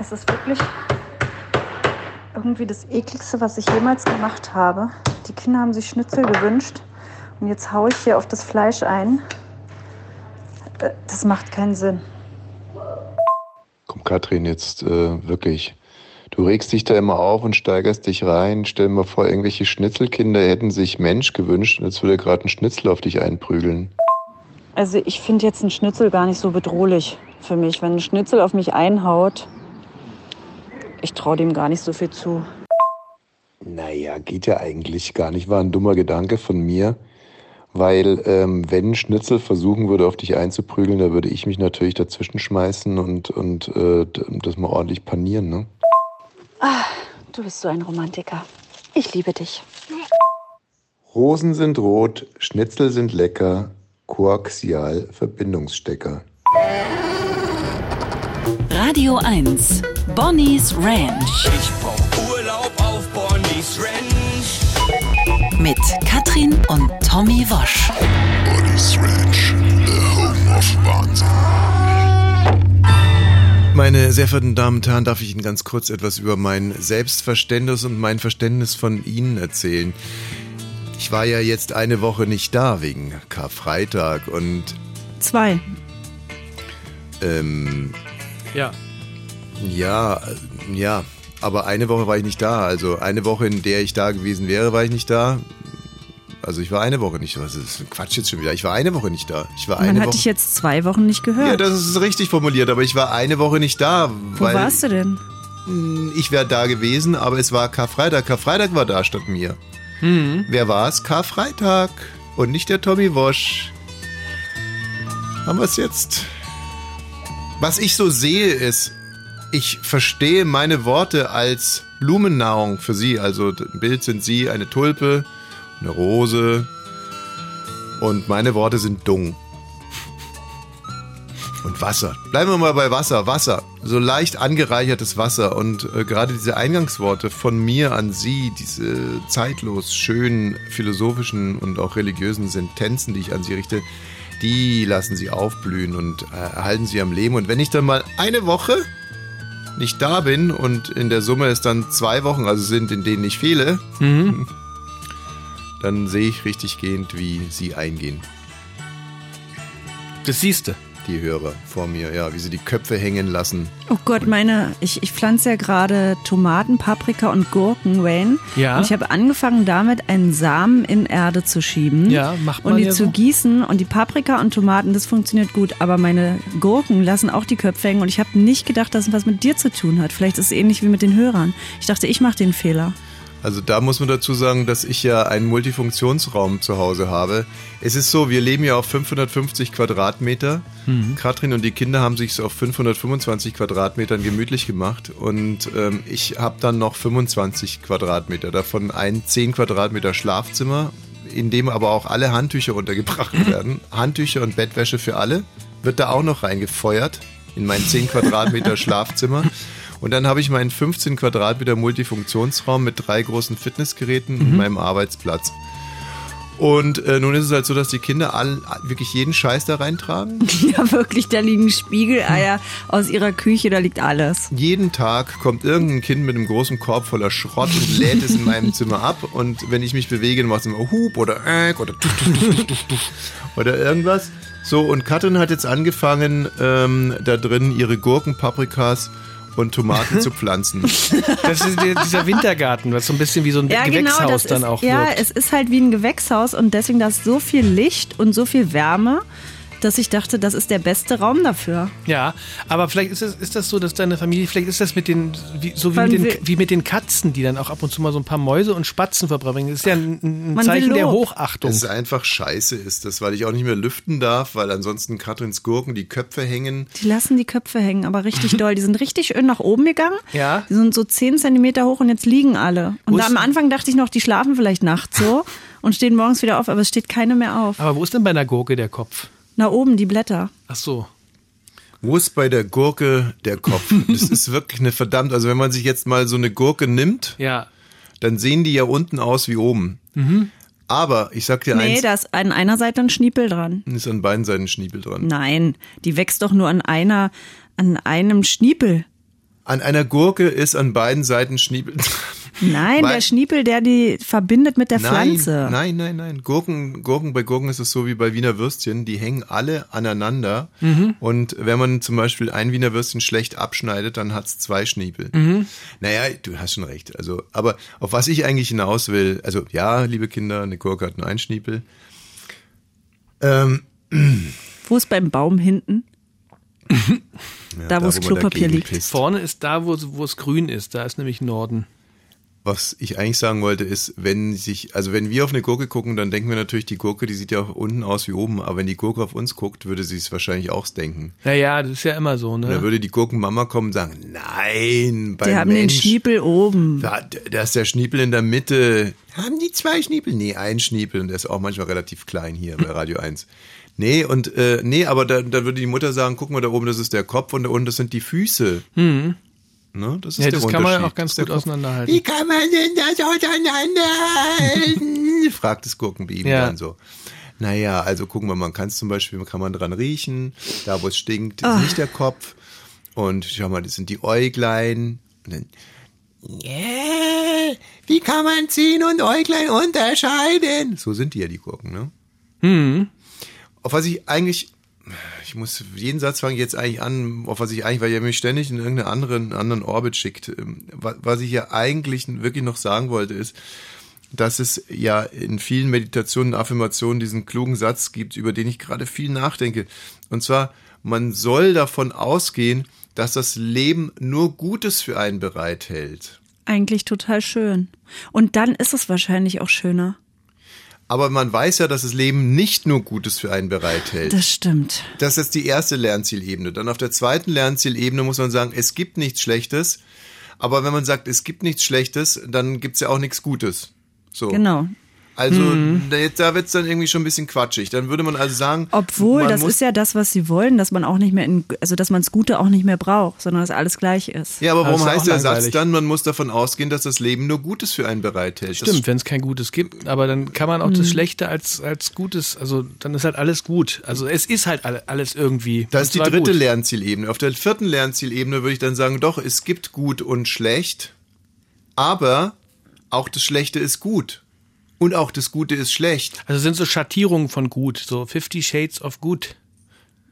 Es ist wirklich irgendwie das ekligste, was ich jemals gemacht habe. Die Kinder haben sich Schnitzel gewünscht und jetzt haue ich hier auf das Fleisch ein. Äh, Das macht keinen Sinn. Komm, Katrin, jetzt äh, wirklich. Du regst dich da immer auf und steigerst dich rein. Stell dir mal vor, irgendwelche Schnitzelkinder hätten sich Mensch gewünscht und jetzt würde gerade ein Schnitzel auf dich einprügeln. Also ich finde jetzt ein Schnitzel gar nicht so bedrohlich für mich. Wenn ein Schnitzel auf mich einhaut, ich traue dem gar nicht so viel zu. Naja, geht ja eigentlich gar nicht. War ein dummer Gedanke von mir. Weil, ähm, wenn Schnitzel versuchen würde, auf dich einzuprügeln, da würde ich mich natürlich dazwischen schmeißen und, und äh, das mal ordentlich panieren, ne? Ah, du bist so ein Romantiker. Ich liebe dich. Rosen sind rot, Schnitzel sind lecker, Koaxial Verbindungsstecker. Radio 1. Bonnie's Ranch. Ich brauch Urlaub auf Bonnie's Ranch. Mit Katrin und Tommy Wosch. Bonnie's Ranch, the home of Wahnsinn. Meine sehr verehrten Damen und Herren, darf ich Ihnen ganz kurz etwas über mein Selbstverständnis und mein Verständnis von Ihnen erzählen. Ich war ja jetzt eine Woche nicht da wegen Karfreitag und Zwei. ähm, Ja. ja, ja, aber eine Woche war ich nicht da. Also eine Woche, in der ich da gewesen wäre, war ich nicht da. Also ich war eine Woche nicht da. Das ist Quatsch jetzt schon wieder. Ich war eine Woche nicht da. Ich war eine hat Woche. dich jetzt zwei Wochen nicht gehört. ja, das ist richtig formuliert, aber ich war eine Woche nicht da. Wo weil warst du denn? Ich wäre da gewesen, aber es war Karfreitag. Karfreitag war da statt mir. Mhm. Wer war es? Karfreitag. Und nicht der Tommy Wosch. Haben wir es jetzt? Was ich so sehe ist, ich verstehe meine Worte als Blumennahrung für Sie. Also im Bild sind Sie eine Tulpe, eine Rose und meine Worte sind Dung. Und Wasser. Bleiben wir mal bei Wasser. Wasser. So leicht angereichertes Wasser. Und äh, gerade diese Eingangsworte von mir an Sie, diese zeitlos schönen philosophischen und auch religiösen Sentenzen, die ich an Sie richte, die lassen Sie aufblühen und äh, erhalten Sie am Leben. Und wenn ich dann mal eine Woche nicht da bin und in der Summe es dann zwei Wochen also sind, in denen ich fehle, Mhm. dann sehe ich richtig gehend, wie Sie eingehen. Das siehste. Die Hörer vor mir, ja, wie sie die Köpfe hängen lassen. Oh Gott, meine, ich, ich pflanze ja gerade Tomaten, Paprika und Gurken, Wayne. Ja. Und ich habe angefangen damit, einen Samen in Erde zu schieben. Ja, macht man Und die ja zu so. gießen. Und die Paprika und Tomaten, das funktioniert gut. Aber meine Gurken lassen auch die Köpfe hängen. Und ich habe nicht gedacht, dass es was mit dir zu tun hat. Vielleicht ist es ähnlich wie mit den Hörern. Ich dachte, ich mache den Fehler. Also da muss man dazu sagen, dass ich ja einen Multifunktionsraum zu Hause habe. Es ist so, wir leben ja auf 550 Quadratmeter. Katrin und die Kinder haben sich auf 525 Quadratmetern gemütlich gemacht und ähm, ich habe dann noch 25 Quadratmeter, davon ein 10 Quadratmeter Schlafzimmer, in dem aber auch alle Handtücher untergebracht werden. Handtücher und Bettwäsche für alle wird da auch noch reingefeuert in mein 10 Quadratmeter Schlafzimmer. Und dann habe ich meinen 15 Quadratmeter Multifunktionsraum mit drei großen Fitnessgeräten Mhm. und meinem Arbeitsplatz. Und äh, nun ist es halt so, dass die Kinder all, wirklich jeden Scheiß da reintragen. Ja, wirklich, da liegen Spiegeleier aus ihrer Küche, da liegt alles. Jeden Tag kommt irgendein Kind mit einem großen Korb voller Schrott und lädt es in meinem Zimmer ab. Und wenn ich mich bewege, dann macht es immer Hup oder Äck oder tuff, tuff, tuff, tuff, tuff, oder irgendwas. So, und Katrin hat jetzt angefangen, ähm, da drin ihre Gurken, Paprikas und Tomaten zu pflanzen. Das ist der- dieser Wintergarten, was so ein bisschen wie so ein Gewächshaus das dann ist, auch Ja, wirkt. es ist halt wie ein Gewächshaus und deswegen da ist so viel Licht und so viel Wärme, dass ich dachte, das ist der beste Raum dafür. Ja, aber vielleicht ist, es, ist das so, dass deine Familie, vielleicht ist das mit den, wie, so wie mit, den, wie mit den Katzen, die dann auch ab und zu mal so ein paar Mäuse und Spatzen verbringen. Das ist ja ein, ein Zeichen der. Hochachtung. Dass es einfach scheiße ist, das, weil ich auch nicht mehr lüften darf, weil ansonsten Katrins Gurken die Köpfe hängen. Die lassen die Köpfe hängen, aber richtig doll. Die sind richtig schön nach oben gegangen. Ja. Die sind so 10 Zentimeter hoch und jetzt liegen alle. Und da am Anfang dachte ich noch, die schlafen vielleicht nachts so und stehen morgens wieder auf, aber es steht keine mehr auf. Aber wo ist denn bei einer Gurke der Kopf? Na oben, die Blätter. Ach so. Wo ist bei der Gurke der Kopf? Das ist wirklich eine verdammt, also wenn man sich jetzt mal so eine Gurke nimmt, Ja. dann sehen die ja unten aus wie oben. Aber ich sag dir Nee, eins, da ist an einer Seite ein Schniepel dran. ist an beiden Seiten Schniepel dran. Nein, die wächst doch nur an einer, an einem Schniepel. An einer Gurke ist an beiden Seiten Schniepel. Nein, Weil- der Schniepel, der die verbindet mit der Nein, Pflanze. nein, nein, nein. Gurken, Gurken, bei Gurken ist es so wie bei Wiener Würstchen, die hängen alle aneinander. Mhm. Und wenn man zum Beispiel ein Wiener Würstchen schlecht abschneidet, dann hat's zwei Schniepel. Mhm. Naja, du hast schon recht. Also, aber auf was ich eigentlich hinaus will, also ja, liebe Kinder, eine Gurke hat nur einen Schniepel. Ähm, Wo ist beim Baum hinten? ja, Da, wo das Klopapier liegt. pisst. Vorne ist da, wo, wo es grün ist. Da ist nämlich Norden. Was ich eigentlich sagen wollte, ist, wenn sich, also wenn wir auf eine Gurke gucken, dann denken wir natürlich, die Gurke, die sieht ja auch unten aus wie oben, aber wenn die Gurke auf uns guckt, würde sie es wahrscheinlich auch denken. Ja, ja, das ist ja immer so, Und da ne? würde die Gurkenmama kommen und sagen, nein, beim Die haben den Mensch, Schniepel oben. da, da ist der Schniepel in der Mitte. Haben die zwei Schniepel? Nee, ein Schniepel und der ist auch manchmal relativ klein hier bei Radio 1. Nee, und äh, nee, aber da, da würde die Mutter sagen, guck mal, da oben, das ist der Kopf und da unten, das sind die Füße. Ne? Das ist. Ja, der das kann man auch ganz gut auseinanderhalten. Wie kann man denn das auseinanderhalten? fragt das Gurkenbaby Ja. dann so. Naja, also gucken wir mal, man kann es zum Beispiel, kann man dran riechen, da wo es stinkt, Ah. ist nicht der Kopf. Und schau mal, das sind die Äuglein. Und dann, yeah, wie kann man Zehen und Äuglein unterscheiden? So sind die ja, die Gurken, ne? Hm. Auf was ich eigentlich, ich muss, jeden Satz fange jetzt eigentlich an, auf was ich eigentlich, weil ihr mich ständig in irgendeinen anderen, anderen Orbit schickt. Ähm, wa- Was ich ja eigentlich wirklich noch sagen wollte, ist, dass es ja in vielen Meditationen, Affirmationen diesen klugen Satz gibt, über den ich gerade viel nachdenke. Und zwar, man soll davon ausgehen, dass das Leben nur Gutes für einen bereithält. Eigentlich total schön. Und dann ist es wahrscheinlich auch schöner. Aber man weiß ja, dass das Leben nicht nur Gutes für einen bereithält. Das stimmt. Das ist die erste Lernzielebene. Dann auf der zweiten Lernzielebene muss man sagen, es gibt nichts Schlechtes. Aber wenn man sagt, es gibt nichts Schlechtes, dann gibt's ja auch nichts Gutes. So. Genau. Also da, da wird's dann irgendwie schon ein bisschen quatschig. Dann würde man also sagen, Obwohl, das ist ja das, was sie wollen, dass man auch nicht mehr in, also dass man das Gute auch nicht mehr braucht, sondern dass alles gleich ist. Ja, aber warum heißt der Satz langweilig. dann, man muss davon ausgehen, dass das Leben nur Gutes für einen bereithält? Stimmt, wenn es kein Gutes gibt, aber dann kann man auch Mhm. das Schlechte als, als Gutes, also dann ist halt alles gut. Also es ist halt alle- alles irgendwie. Das ist die dritte gut. Lernzielebene. Auf der vierten Lernzielebene würde ich dann sagen, doch, es gibt gut und schlecht, aber auch das Schlechte ist gut. Und auch das Gute ist schlecht. Also sind so Schattierungen von gut, so 50 Shades of Good.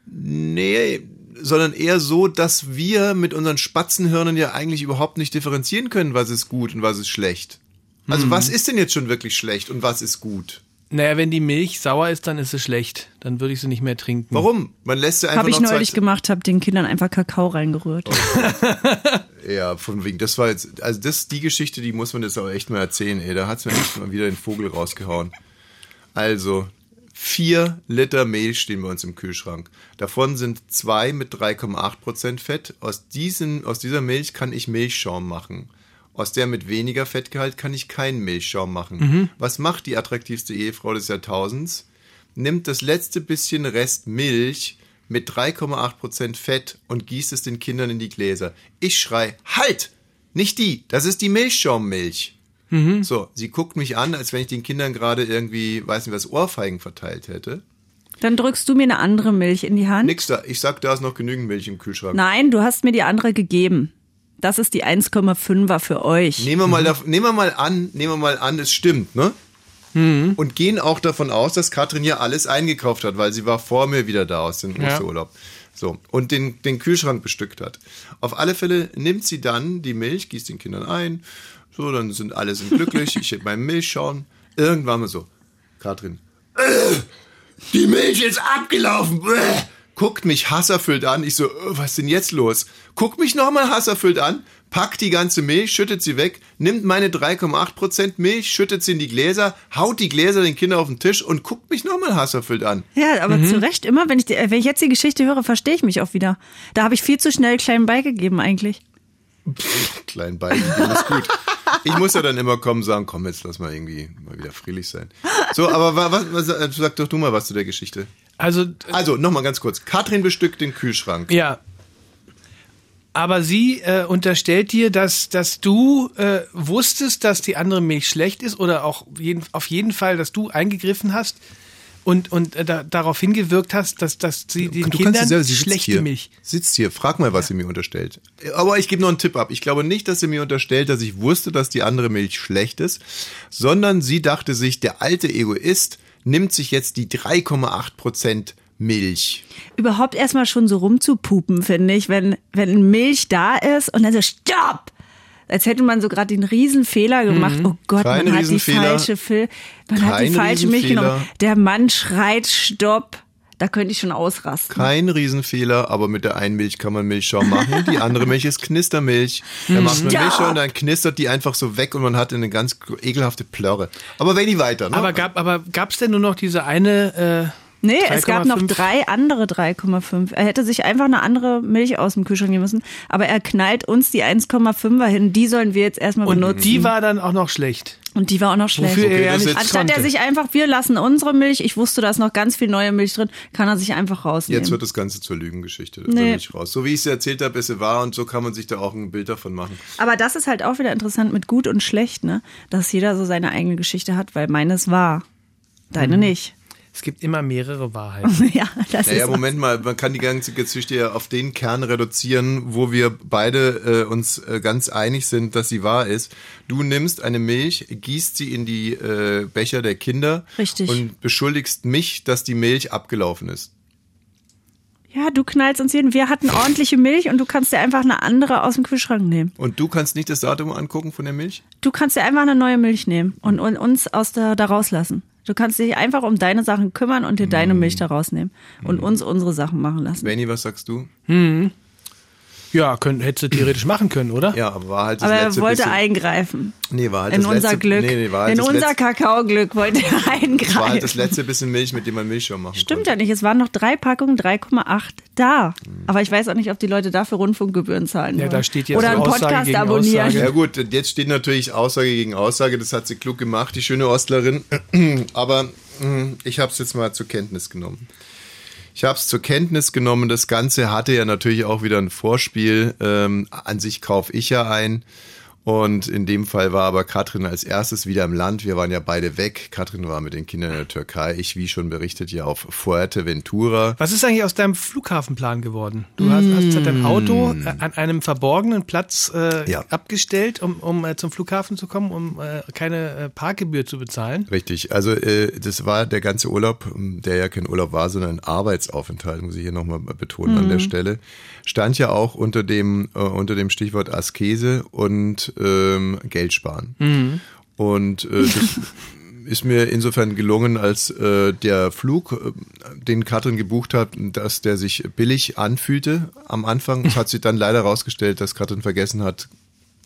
Nee, sondern eher so, dass wir mit unseren Spatzenhirnen ja eigentlich überhaupt nicht differenzieren können, was ist gut und was ist schlecht. Also was ist denn jetzt schon wirklich schlecht und was ist gut? Naja, wenn die Milch sauer ist, dann ist sie schlecht. Dann würde ich sie nicht mehr trinken. Warum? Man lässt sie einfach Habe ich neulich gemacht, habe den Kindern einfach Kakao reingerührt. Ja, von wegen, das war jetzt, also das, die Geschichte, die muss man jetzt aber echt mal erzählen, ey. Da hat's mir echt mal wieder den Vogel rausgehauen. Also, vier Liter Milch stehen bei uns im Kühlschrank. Davon sind zwei mit 3,8% Fett. Aus, diesen, aus dieser Milch kann ich Milchschaum machen. Aus der mit weniger Fettgehalt kann ich keinen Milchschaum machen. Was macht die attraktivste Ehefrau des Jahrtausends? Nimmt das letzte bisschen Rest Milch mit 3,8% Fett und gießt es den Kindern in die Gläser. Ich schrei, halt! Nicht die, das ist die Milchschaummilch. So, sie guckt mich an, als wenn ich den Kindern gerade irgendwie, weiß nicht was, Ohrfeigen verteilt hätte. Dann drückst du mir eine andere Milch in die Hand. Nix da, ich sag, da ist noch genügend Milch im Kühlschrank. Nein, du hast mir die andere gegeben. Das ist die 1,5er für euch. Nehmen wir mal, dav- nehmen wir mal an, nehmen wir mal an, es stimmt, ne? Und gehen auch davon aus, dass Katrin hier alles eingekauft hat, weil sie war vor mir wieder da aus dem Ja. Osterurlaub. So. Und den, den Kühlschrank bestückt hat. Auf alle Fälle nimmt sie dann die Milch, gießt den Kindern ein. So, dann sind alle sind glücklich. ich heb meinen Milchschaum. Irgendwann mal so. Katrin. "Äh, Die Milch ist abgelaufen. Bäh." Guckt mich hasserfüllt an. Ich so, "Äh, was ist denn jetzt los? Guckt mich nochmal hasserfüllt an, packt die ganze Milch, schüttet sie weg, nimmt meine 3,8% Milch, schüttet sie in die Gläser, haut die Gläser den Kindern auf den Tisch und guckt mich nochmal hasserfüllt an. Ja, aber zu Recht immer, wenn ich, die, wenn ich jetzt die Geschichte höre, verstehe ich mich auch wieder. Da habe ich viel zu schnell klein beigegeben eigentlich. Klein beigegeben ist gut. Ich muss ja dann immer kommen und sagen, komm, jetzt lass mal irgendwie mal wieder friedlich sein. So, aber wa- was, was, äh, sag doch du mal was zu der Geschichte. Also, Also, nochmal ganz kurz. Katrin bestückt den Kühlschrank. ja. Aber sie äh, unterstellt dir, dass, dass du äh, wusstest, dass die andere Milch schlecht ist oder auch jeden, auf jeden Fall, dass du eingegriffen hast und, und äh, da, darauf hingewirkt hast, dass, dass sie den du Kindern selber, sie schlechte hier, Milch. Sitzt hier, frag mal, was sie mir unterstellt. Aber ich gebe noch einen Tipp ab. Ich glaube nicht, dass sie mir unterstellt, dass ich wusste, dass die andere Milch schlecht ist, sondern sie dachte sich, der alte Egoist nimmt sich jetzt die 3,8 Prozent Milch. Überhaupt erstmal schon so rumzupupen, finde ich, wenn, wenn Milch da ist und dann so, stopp! Als hätte man so gerade den Riesenfehler gemacht. Oh Gott, Kein man hat die falsche man hat die falsche Milch genommen. Der Mann schreit Stopp. Da könnte ich schon ausrasten. Kein Riesenfehler, aber mit der einen Milch kann man Milchschaum machen. Die andere Milch ist Knistermilch. Da macht man. Milchschaum und dann knistert die einfach so weg und man hat eine ganz ekelhafte Plörre. Aber wenn die weiter, ne? Aber gab aber gab's denn nur noch diese eine? Äh, Nee, es gab noch 3,5. drei andere 3,5. Er hätte sich einfach eine andere Milch aus dem Kühlschrank nehmen müssen. Aber er knallt uns die 1,5er hin. Die sollen wir jetzt erstmal und benutzen. die war dann auch noch schlecht. Und die war auch noch schlecht. Wofür er Okay, das nicht Anstatt er konnte. sich einfach, wir lassen unsere Milch, ich wusste, da ist noch ganz viel neue Milch drin, kann er sich einfach rausnehmen. Jetzt wird das Ganze zur Lügengeschichte. Nee. will ich raus. So wie ich es erzählt habe, es war und so kann man sich da auch ein Bild davon machen. Aber das ist halt auch wieder interessant mit gut und schlecht, ne? Dass jeder so seine eigene Geschichte hat, weil meines war. Deine Mhm. nicht. Es gibt immer mehrere Wahrheiten. ja, das Naja, ist. Moment mal, man kann die ganze Geschichte ja auf den Kern reduzieren, wo wir beide äh, uns äh, ganz einig sind, dass sie wahr ist. Du nimmst eine Milch, gießt sie in die äh, Becher der Kinder Richtig. und beschuldigst mich, dass die Milch abgelaufen ist. Ja, du knallst uns jeden. Wir hatten ordentliche Milch und du kannst dir einfach eine andere aus dem Kühlschrank nehmen. Und du kannst nicht das Datum angucken von der Milch? Du kannst dir einfach eine neue Milch nehmen und, und uns aus der, da rauslassen. Du kannst dich einfach um deine Sachen kümmern und dir deine Mm. Milch da rausnehmen und uns unsere Sachen machen lassen. Benny, was sagst du? Ja, könnt, hättest du theoretisch machen können, oder? Ja, aber war halt das Aber er letzte wollte bisschen, eingreifen. Nee, war halt In das unser letzte, Glück. Nee, nee, war halt In das unser letzte, Kakaoglück wollte er war halt das eingreifen. letzte bisschen Milch, mit dem man Milchschaum machen Stimmt konnte. ja nicht. Es waren noch drei Packungen, 3,8 da. Aber ich weiß auch nicht, ob die Leute dafür Rundfunkgebühren zahlen. Ja, wollen. da steht jetzt Oder einen Aussage Podcast gegen abonnieren. Aussage. Ja gut, jetzt steht natürlich Aussage gegen Aussage, das hat sie klug gemacht, die schöne Ostlerin. Aber mh, ich habe es jetzt mal zur Kenntnis genommen. Ich habe es zur Kenntnis genommen, das Ganze hatte ja natürlich auch wieder ein Vorspiel. Ähm, an sich kaufe ich ja ein. Und in dem Fall war aber Katrin als erstes wieder im Land. Wir waren ja beide weg. Katrin war mit den Kindern in der Türkei. Ich, wie schon berichtet, ja auf Fuerteventura. Was ist eigentlich aus deinem Flughafenplan geworden? Du hast, hast dein Auto äh, an einem verborgenen Platz äh, Mm. Ja. abgestellt, um, um äh, zum Flughafen zu kommen, um äh, keine äh, Parkgebühr zu bezahlen. Richtig, also äh, das war der ganze Urlaub, ähm, der ja kein Urlaub war, sondern ein Arbeitsaufenthalt, muss ich hier nochmal betonen an der Stelle. Stand ja auch unter dem, äh, unter dem Stichwort Askese und ähm, Geld sparen. Und äh, das ist mir insofern gelungen, als äh, der Flug, äh, den Katrin gebucht hat, dass der sich billig anfühlte am Anfang. Es hat sich dann leider rausgestellt, dass Katrin vergessen hat,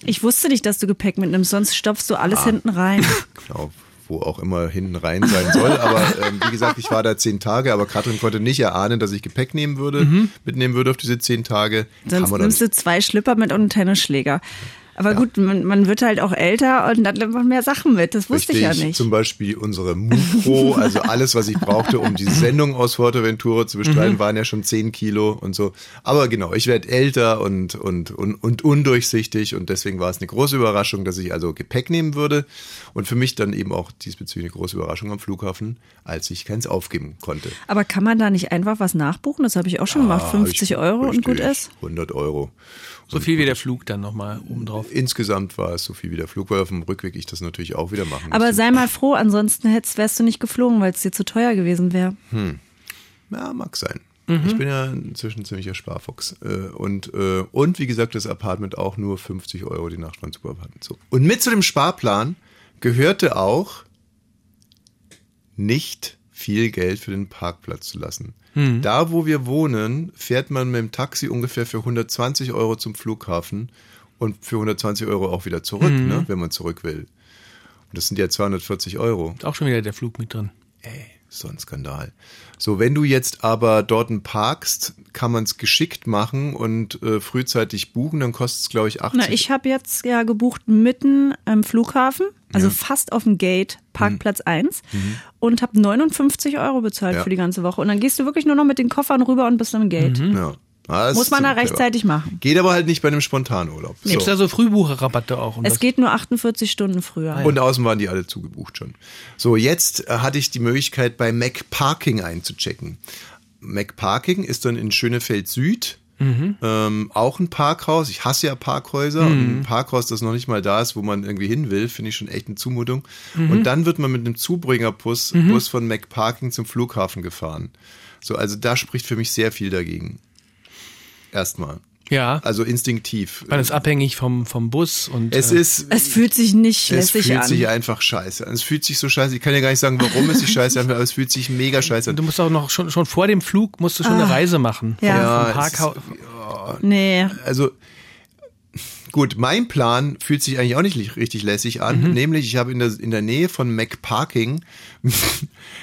Ich wusste nicht, dass du Gepäck mitnimmst, sonst stopfst du alles hinten rein. genau, wo auch immer hinten rein sein soll. Aber ähm, wie gesagt, ich war da zehn Tage, aber Katrin konnte nicht erahnen, dass ich Gepäck nehmen würde, mitnehmen würde auf diese zehn Tage. Sonst nimmst du zwei Schlipper mit und einen Tennisschläger. Aber gut, man, man wird halt auch älter und dann nimmt man mehr Sachen mit. Das wusste ich ja nicht. Zum Beispiel unsere Mupro, also alles, was ich brauchte, um die Sendung aus Fuerteventura zu Mhm. bestreiten, waren ja schon 10 Kilo und so. Aber genau, ich werde älter und, und, und, und undurchsichtig und deswegen war es eine große Überraschung, dass ich also Gepäck nehmen würde und für mich dann eben auch diesbezüglich eine große Überraschung am Flughafen, als ich keins aufgeben konnte. Aber kann man da nicht einfach was nachbuchen? Das habe ich auch schon gemacht. Ah, 50 ich- Euro und gut richtig, ist. 100 Euro. So viel wie der Flug dann nochmal obendrauf. Insgesamt war es so viel wie der Flug, weil auf dem Rückweg ich das natürlich auch wieder machen Aber musste. sei mal froh, ansonsten hättest, wärst du nicht geflogen, weil es dir zu teuer gewesen wäre. Ja, mag sein. Ich bin ja inzwischen ziemlicher Sparfuchs. Äh, Und, äh, und wie gesagt, das Apartment auch nur 50 Euro die Nacht waren super Apartment. So. Und mit zu dem Sparplan gehörte auch nicht viel Geld für den Parkplatz zu lassen. Da, wo wir wohnen, fährt man mit dem Taxi ungefähr für 120 Euro zum Flughafen und für 120 Euro auch wieder zurück, ne, wenn man zurück will. Und das sind ja 240 Euro. Ist auch schon wieder der Flug mit drin. So ein Skandal. So, wenn du jetzt aber dort parkst, kann man es geschickt machen und äh, frühzeitig buchen, dann kostet es, glaube ich, 80 Na, ich habe jetzt ja gebucht mitten am Flughafen, also fast auf dem Gate, Parkplatz 1 und habe 59 Euro bezahlt Mhm. Ja. für die ganze Woche. Und dann gehst du wirklich nur noch mit den Koffern rüber und bist am Gate. Ja. Ah, das Muss man da clever. rechtzeitig machen. Geht aber halt nicht bei einem Spontanurlaub. Gibt es da so Frühbucherrabatte auch? um Es geht nur 48 Stunden früher. Und außen waren die alle zugebucht schon. So, jetzt äh, hatte ich die Möglichkeit, bei Mac Parking einzuchecken. Mac Parking ist dann in Schönefeld Süd. Ähm, auch ein Parkhaus. Ich hasse ja Parkhäuser. Und ein Parkhaus, das noch nicht mal da ist, wo man irgendwie hin will, finde ich schon echt eine Zumutung. Und dann wird man mit einem Zubringerbus Bus von Mac Parking zum Flughafen gefahren. So, also da spricht für mich sehr viel dagegen. Erstmal. ja, Also instinktiv. man ist abhängig vom, vom Bus und Es äh, ist, Es fühlt sich nicht es lässig fühlt an. sich einfach scheiße an. Es fühlt sich so scheiße. Ich kann ja gar nicht sagen, warum es sich scheiße anfühlt, aber es fühlt sich mega scheiße an. du musst auch noch schon, schon vor dem Flug musst du schon eine Reise machen. Ja. Vom, Ja, vom Parkhaus. nee. Also gut, mein Plan fühlt sich eigentlich auch nicht richtig lässig an. Nämlich, ich habe in der, in der Nähe von McParking,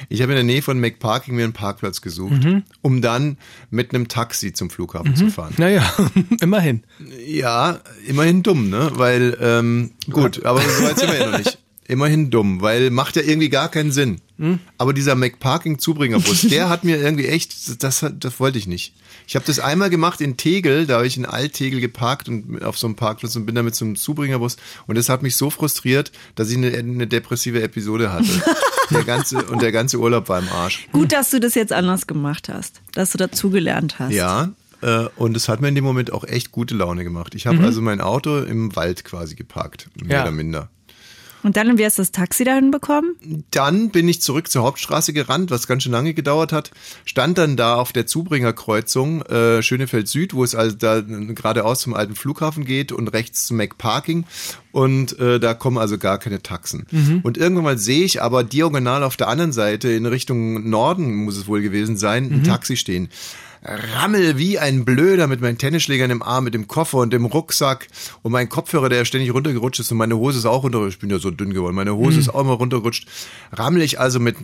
ich habe in der Nähe von McParking mir einen Parkplatz gesucht, um dann mit einem Taxi zum Flughafen zu fahren. Naja, immerhin. Ja, immerhin dumm, ne? Weil, ähm, gut, aber so weit sind wir ja noch nicht. Immerhin dumm, weil macht ja irgendwie gar keinen Sinn. Aber dieser McParking-Zubringerbus, der hat mir irgendwie echt, das, hat- das wollte ich nicht. Ich habe das einmal gemacht in Tegel, da habe ich in Alttegel geparkt und auf so einem Parkplatz und bin da mit so einem Zubringerbus und das hat mich so frustriert, dass ich eine, eine depressive Episode hatte. der ganze, und der ganze Urlaub war im Arsch. Gut, dass du das jetzt anders gemacht hast, dass du dazugelernt hast. Ja, äh, und es hat mir in dem Moment auch echt gute Laune gemacht. Ich habe also mein Auto im Wald quasi geparkt, mehr Ja. oder minder. Und dann, wie hast du das Taxi dahin bekommen? Dann bin ich zurück zur Hauptstraße gerannt, was ganz schön lange gedauert hat. Stand dann da auf der Zubringerkreuzung äh, Schönefeld Süd, wo es also da geradeaus zum alten Flughafen geht und rechts zum McParking. Und äh, da kommen also gar keine Taxen. Und irgendwann mal sehe ich aber diagonal auf der anderen Seite in Richtung Norden, muss es wohl gewesen sein, ein Taxi stehen. Rammel wie ein Blöder mit meinen Tennisschlägern im Arm, mit dem Koffer und dem Rucksack und mein Kopfhörer, der ständig runtergerutscht ist und meine Hose ist auch runter, ich bin ja so dünn geworden, meine Hose ist auch immer runtergerutscht. Rammel ich also mit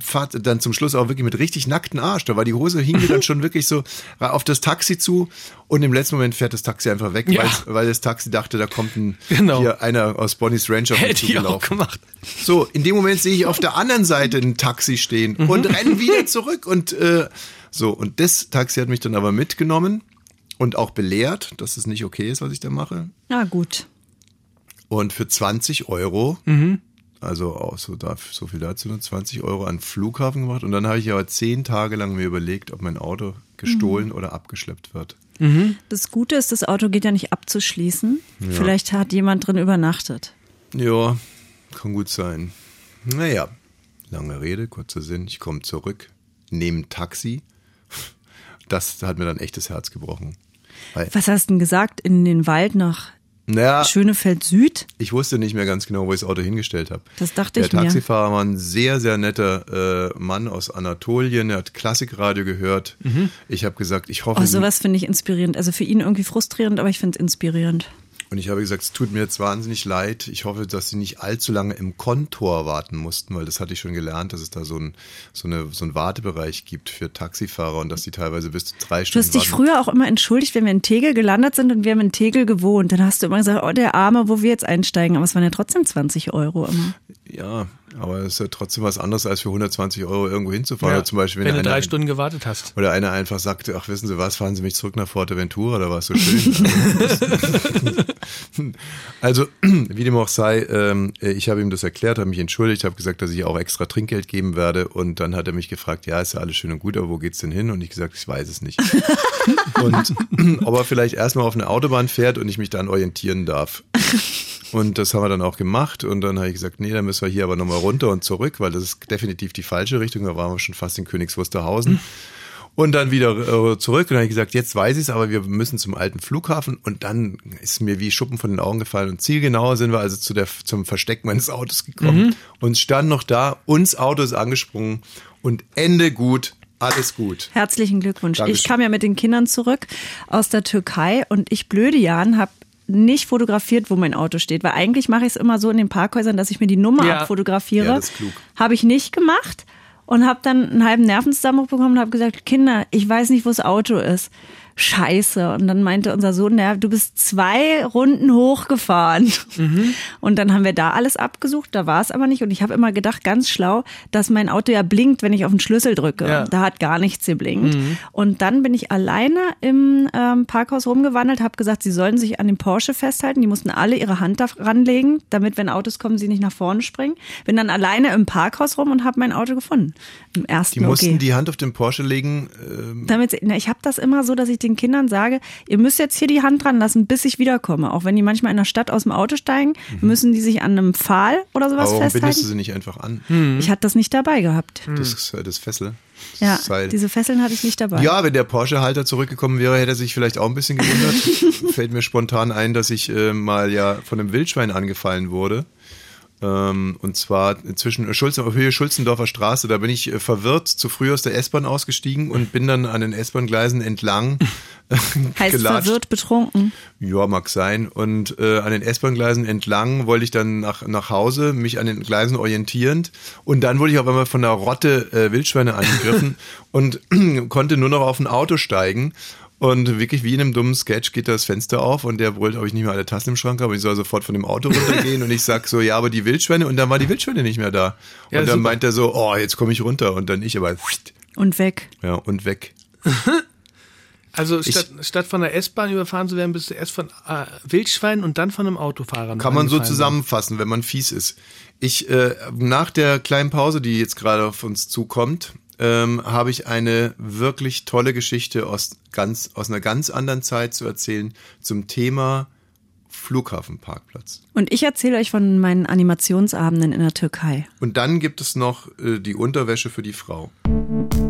dann zum Schluss auch wirklich mit richtig nackten Arsch, da war die Hose, hing dann schon wirklich so auf das Taxi zu und im letzten Moment fährt das Taxi einfach weg, Ja. weil, das Taxi dachte, da kommt ein, Genau. hier einer aus Bonnie's Ranch auf Hätte ich auch gemacht. So, in dem Moment sehe ich auf der anderen Seite ein Taxi stehen Mhm. und renne wieder zurück und äh, so, und das Taxi hat mich dann aber mitgenommen und auch belehrt, dass es nicht okay ist, was ich da mache. Na gut. Und für 20 Euro, Mhm. also auch so, da, so viel dazu, nur 20 Euro an den Flughafen gemacht. Und dann habe ich aber zehn Tage lang mir überlegt, ob mein Auto gestohlen oder abgeschleppt wird. Das Gute ist, das Auto geht ja nicht abzuschließen. Vielleicht hat jemand drin übernachtet. Ja, kann gut sein. Naja, lange Rede, kurzer Sinn. Ich komme zurück, nehme ein Taxi. Das hat mir dann echt das Herz gebrochen. Weil, Was hast du denn gesagt? In den Wald nach naja, Schönefeld Süd? ich wusste nicht mehr ganz genau, wo ich das Auto hingestellt habe. Das dachte Der ich mir. Taxifahrer war ein sehr, sehr netter äh, Mann aus Anatolien. Er hat Klassikradio gehört. Ich habe gesagt, ich hoffe, Oh, sowas finde ich inspirierend. Also für ihn irgendwie frustrierend, aber ich finde es inspirierend. Und ich habe gesagt, es tut mir jetzt wahnsinnig leid. Ich hoffe, dass Sie nicht allzu lange im Kontor warten mussten, weil das hatte ich schon gelernt, dass es da so, ein, so, eine, so einen Wartebereich gibt für Taxifahrer und dass die teilweise bis zu drei Du Stunden hast dich warten. früher auch immer entschuldigt, wenn wir in Tegel gelandet sind und wir haben in Tegel gewohnt. Dann hast du immer gesagt, oh, der Arme, wo wir jetzt einsteigen. Aber es waren ja trotzdem 20 Euro immer. Ja, aber es ist ja trotzdem was anderes, als für 120 Euro irgendwo hinzufahren. Ja, zum Beispiel, wenn du einer, drei Stunden gewartet hast. Oder einer einfach sagte, ach, wissen Sie was, fahren Sie mich zurück nach Forteventura, da war es so schön. also, wie dem auch sei, ähm, ich habe ihm das erklärt, habe mich entschuldigt, habe gesagt, dass ich auch extra Trinkgeld geben werde und dann hat er mich gefragt, ja, ist ja alles schön und gut, aber wo geht's denn hin? Und ich gesagt, ich weiß es nicht. und ob er vielleicht erstmal auf eine Autobahn fährt und ich mich dann orientieren darf. Und das haben wir dann auch gemacht. Und dann habe ich gesagt, nee, dann müssen wir hier aber nochmal runter und zurück, weil das ist definitiv die falsche Richtung. Da waren wir schon fast in Königs Wusterhausen. Und dann wieder äh, zurück. Und dann habe ich gesagt, jetzt weiß ich es, aber wir müssen zum alten Flughafen. Und dann ist mir wie Schuppen von den Augen gefallen. Und zielgenauer sind wir also zu der, zum Versteck meines Autos gekommen. Und stand noch da, uns Auto ist angesprungen. Und Ende gut, alles gut. Herzlichen Glückwunsch. Dankeschön. Ich kam ja mit den Kindern zurück aus der Türkei und ich blöde Jan habe nicht fotografiert, wo mein Auto steht, weil eigentlich mache ich es immer so in den Parkhäusern, dass ich mir die Nummer Ja. abfotografiere. Ja, das ist klug. Habe ich nicht gemacht und habe dann einen halben Nervenzusammenbruch bekommen und habe gesagt, Kinder, ich weiß nicht, wo das Auto ist. Scheiße. Und dann meinte unser Sohn, naja, du bist zwei Runden hochgefahren. Und dann haben wir da alles abgesucht, da war es aber nicht. Und ich habe immer gedacht, ganz schlau, dass mein Auto ja blinkt, wenn ich auf den Schlüssel drücke. Ja. Da hat gar nichts geblinkt. Und dann bin ich alleine im ähm, Parkhaus rumgewandelt, habe gesagt, sie sollen sich an dem Porsche festhalten. Die mussten alle ihre Hand da ranlegen, damit, wenn Autos kommen, sie nicht nach vorne springen. Bin dann alleine im Parkhaus rum und habe mein Auto gefunden. Im ersten Die mussten okay. die Hand auf den Porsche legen. ähm, Damit, sie- na, ich habe das immer so, dass ich den Kindern sage, ihr müsst jetzt hier die Hand dran lassen, bis ich wiederkomme. Auch wenn die manchmal in der Stadt aus dem Auto steigen, müssen die sich an einem Pfahl oder sowas aber warum bindest du festhalten. sie nicht einfach an? Ich hatte das nicht dabei gehabt. Das, das Fessel. Ja, Seil. diese Fesseln hatte ich nicht dabei. Ja, wenn der Porsche-Halter zurückgekommen wäre, hätte er sich vielleicht auch ein bisschen gewundert. Fällt mir spontan ein, dass ich äh, mal ja von einem Wildschwein angefallen wurde. Ähm, und zwar zwischen Schulzen, auf Höhe Schulzendorfer Straße. Da bin ich äh, verwirrt zu früh aus der S-Bahn ausgestiegen und bin dann an den S-Bahn-Gleisen entlang heißt gelatscht. verwirrt betrunken. Ja, mag sein. Und äh, an den S-Bahn-Gleisen entlang wollte ich dann nach, nach Hause, mich an den Gleisen orientierend. Und dann wurde ich auf einmal von einer Rotte äh, Wildschweine angegriffen und konnte nur noch auf ein Auto steigen. Und wirklich wie in einem dummen Sketch geht das Fenster auf und der brüllt, ob ich nicht mehr alle Tassen im Schrank habe. Ich soll sofort von dem Auto runtergehen und ich sag so, ja, aber die Wildschweine und dann war die Wildschweine nicht mehr da. Ja, und dann super. meint er so, oh, jetzt komme ich runter und dann ich aber Und weg. ja und weg. Also statt, statt von der S-Bahn überfahren zu werden, bist du erst von äh, Wildschweinen und dann von einem Autofahrer. Kann man so zusammenfassen, wenn man fies ist. Ich äh, nach der kleinen Pause, die jetzt gerade auf uns zukommt, ähm, habe ich eine wirklich tolle Geschichte aus ganz aus einer ganz anderen Zeit zu erzählen zum Thema Flughafenparkplatz. Und ich erzähle euch von meinen Animationsabenden in der Türkei. Und dann gibt es noch äh, die Unterwäsche für die Frau.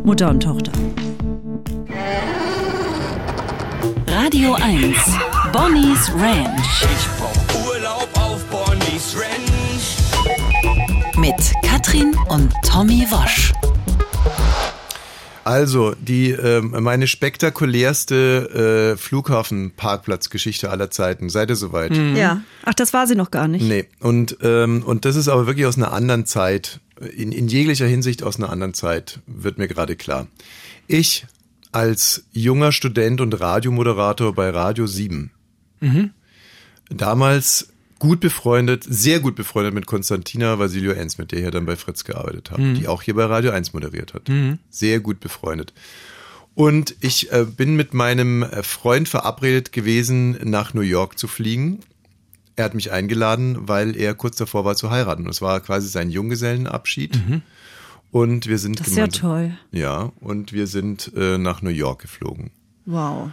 Mutter und Tochter. Radio 1. Bonnie's Ranch. Ich brauch Urlaub auf Bonnie's Ranch. Mit Katrin und Tommy Wosch. Also die ähm, meine spektakulärste äh, Flughafenparkplatzgeschichte aller Zeiten. Seid ihr soweit? Ja. Ach, das war sie noch gar nicht. Nee, und, ähm, und das ist aber wirklich aus einer anderen Zeit, in, in jeglicher Hinsicht aus einer anderen Zeit, wird mir gerade klar. Ich als junger Student und Radiomoderator bei Radio 7, damals gut befreundet, sehr gut befreundet mit Konstantina Vasilio Enz, mit der ich ja dann bei Fritz gearbeitet habe, die auch hier bei Radio 1 moderiert hat. Sehr gut befreundet. Und ich äh, bin mit meinem äh, Freund verabredet gewesen, nach New York zu fliegen. Er hat mich eingeladen, weil er kurz davor war zu heiraten. Und es war quasi sein Junggesellenabschied. Und wir sind Das ist ja toll. Ja, und wir sind äh, nach New York geflogen. Wow.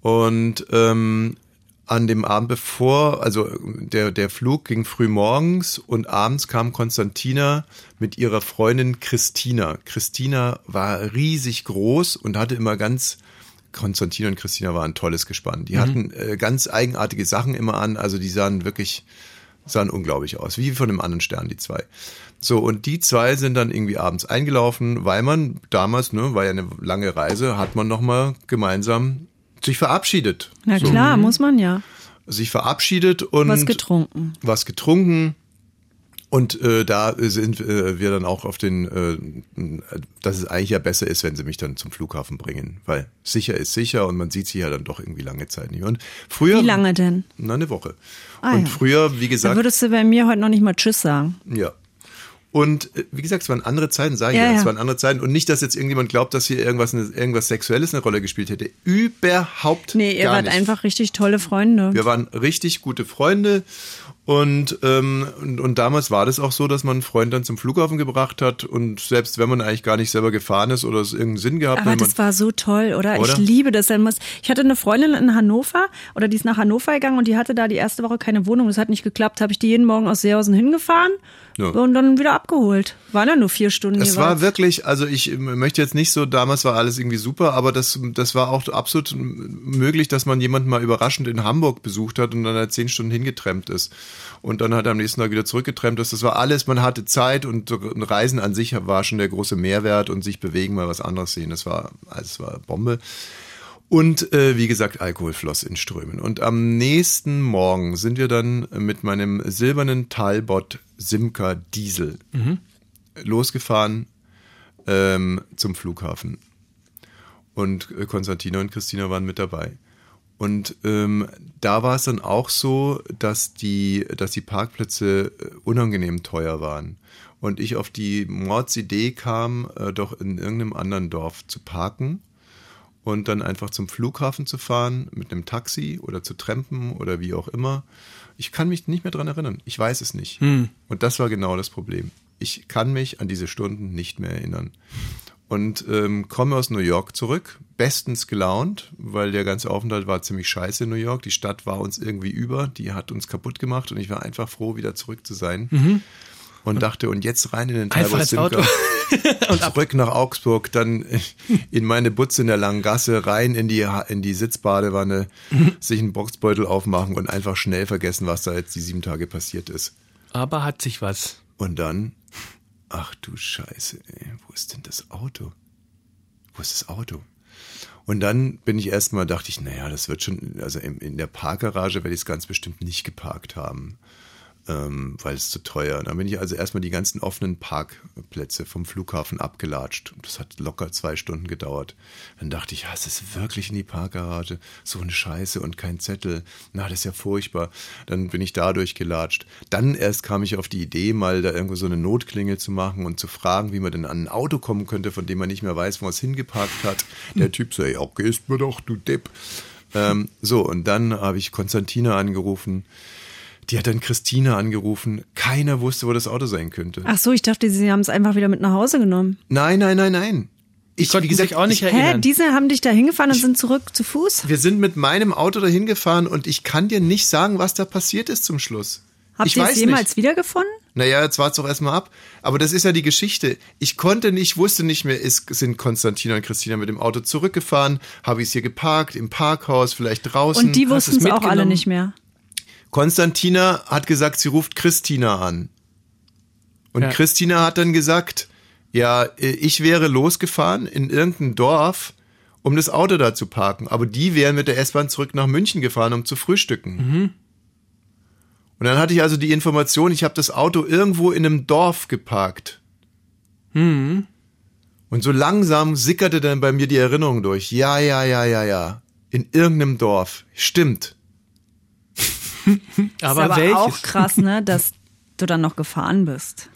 Und ähm, an dem Abend bevor, also der, der Flug ging früh morgens und abends kam Konstantina mit ihrer Freundin Christina. Christina war riesig groß und hatte immer ganz, Konstantina und Christina waren ein tolles Gespann. Die hatten äh, ganz eigenartige Sachen immer an, also die sahen wirklich, sahen unglaublich aus, wie von einem anderen Stern, die zwei. So, und die zwei sind dann irgendwie abends eingelaufen, weil man damals, ne, war ja eine lange Reise, hat man nochmal gemeinsam sich verabschiedet. Na so, klar, muss man ja. Sich verabschiedet und Was getrunken. was getrunken. Und äh, da sind äh, wir dann auch auf den, äh, dass es eigentlich ja besser ist, wenn sie mich dann zum Flughafen bringen, weil sicher ist sicher und man sieht sie ja dann doch irgendwie lange Zeit nicht. Und früher, Wie lange denn? Na, eine Woche. Ah, und ja. früher, wie Da gesagt, würdest du bei mir heute noch nicht mal Tschüss sagen. ja. Und äh, wie gesagt, es waren andere Zeiten, sage ich Ja, ja, es waren andere Zeiten. Und nicht, dass jetzt irgendjemand glaubt, dass hier irgendwas, irgendwas Sexuelles eine Rolle gespielt hätte. Überhaupt Nee, ihr wart nicht. einfach richtig tolle Freunde. Wir waren richtig gute Freunde und, ähm, und, und damals war das auch so, dass man einen Freund dann zum Flughafen gebracht hat und selbst wenn man eigentlich gar nicht selber gefahren ist oder es irgendeinen Sinn gehabt Aber wenn man, das war so toll, oder? Oder? Ich liebe das. Dann muss, ich hatte eine Freundin in Hannover oder die ist nach Hannover gegangen und die hatte da die erste Woche keine Wohnung. Das hat nicht geklappt. Habe ich die jeden Morgen aus Seehausen hingefahren Ja. und dann wieder abgeholt. Waren ja nur vier Stunden es war jeweils. wirklich, also ich möchte jetzt nicht so, damals war alles irgendwie super, aber das, das war auch absolut möglich, dass man jemanden mal überraschend in Hamburg besucht hat und dann halt zehn Stunden hingetrennt ist und dann halt am nächsten Tag wieder zurückgetrennt ist. Das war alles, man hatte Zeit und Reisen an sich war schon der große Mehrwert und sich bewegen, mal was anderes sehen. Das war, alles war Bombe. Und äh, wie gesagt, Alkohol floss in Strömen. Und am nächsten Morgen sind wir dann mit meinem silbernen Talbot Simca Diesel losgefahren ähm, zum Flughafen. Und äh, Konstantina und Christina waren mit dabei. Und ähm, da war es dann auch so, dass die, dass die Parkplätze äh, unangenehm teuer waren. Und ich auf die Mordsidee kam, äh, doch in irgendeinem anderen Dorf zu parken und dann einfach zum Flughafen zu fahren mit einem Taxi oder zu trampen oder wie auch immer. Ich kann mich nicht mehr dran erinnern. Ich weiß es nicht. Hm. Und das war genau das Problem. Ich kann mich an diese Stunden nicht mehr erinnern. Und ähm, komme aus New York zurück, bestens gelaunt, weil der ganze Aufenthalt war ziemlich scheiße in New York. Die Stadt war uns irgendwie über, die hat uns kaputt gemacht und ich war einfach froh, wieder zurück zu sein. Und dachte, und jetzt rein in den Einfach ins Auto. und zurück nach Augsburg, dann in meine Butze in der langen Gasse, rein in die, in die Sitzbadewanne, sich einen Boxbeutel aufmachen und einfach schnell vergessen, was da jetzt die sieben Tage passiert ist. Aber hat sich was. Und dann, ach du Scheiße, ey, wo ist denn das Auto? Wo ist das Auto? Und dann bin ich erstmal, dachte ich, naja, das wird schon, also in, in der Parkgarage werde ich es ganz bestimmt nicht geparkt haben, ähm, weil es zu teuer. Und dann bin ich also erstmal die ganzen offenen Parkplätze vom Flughafen abgelatscht. Das hat locker zwei Stunden gedauert. Dann dachte ich, ja, es ist wirklich in die Parkgarage. So eine Scheiße und kein Zettel. Na, das ist ja furchtbar. Dann bin ich da durchgelatscht. Dann erst kam ich auf die Idee, mal da irgendwo so eine Notklingel zu machen und zu fragen, wie man denn an ein Auto kommen könnte, von dem man nicht mehr weiß, wo es hingeparkt hat. Der Typ so, ja, ist mir doch, du Depp. Ähm, so, und dann habe ich Konstantina angerufen. Die hat dann Christina angerufen. Keiner wusste, wo das Auto sein könnte. Ach so, ich dachte, sie haben es einfach wieder mit nach Hause genommen. Nein, nein, nein, nein. Ich konnte gesagt, sich auch nicht Hä, erinnern. diese haben dich da hingefahren und sind zurück zu Fuß? Wir sind mit meinem Auto dahin gefahren und ich kann dir nicht sagen, was da passiert ist zum Schluss. Habt ich ihr es jemals nicht. wiedergefunden? Naja, jetzt wart's doch erstmal ab. Aber das ist ja die Geschichte. Ich konnte nicht, wusste nicht mehr, ist, sind Konstantina und Christina mit dem Auto zurückgefahren? Habe ich es hier geparkt, im Parkhaus, vielleicht draußen? Und die wussten es es auch alle nicht mehr. Konstantina hat gesagt, sie ruft Christina an. Und Ja. Christina hat dann gesagt, ja, äh, ich wäre losgefahren in irgendein Dorf, um das Auto da zu parken. Aber die wären mit der S-Bahn zurück nach München gefahren, um zu frühstücken. Und dann hatte ich also die Information, ich habe das Auto irgendwo in einem Dorf geparkt. Und so langsam sickerte dann bei mir die Erinnerung durch. Ja, ja, ja, ja, ja. In irgendeinem Dorf. Stimmt. Aber ist aber welches? auch krass, ne, dass du dann noch gefahren bist.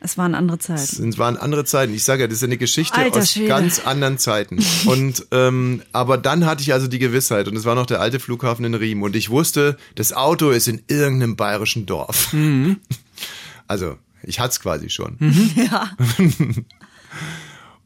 Es waren andere Zeiten. Es waren andere Zeiten. Ich sage ja, das ist eine Geschichte Alter aus Schwede. ganz anderen Zeiten. Und ähm, aber dann hatte ich also die Gewissheit und es war noch der alte Flughafen in Riem und ich wusste, das Auto ist in irgendeinem bayerischen Dorf. Mhm. Also ich hatte es quasi schon Ja.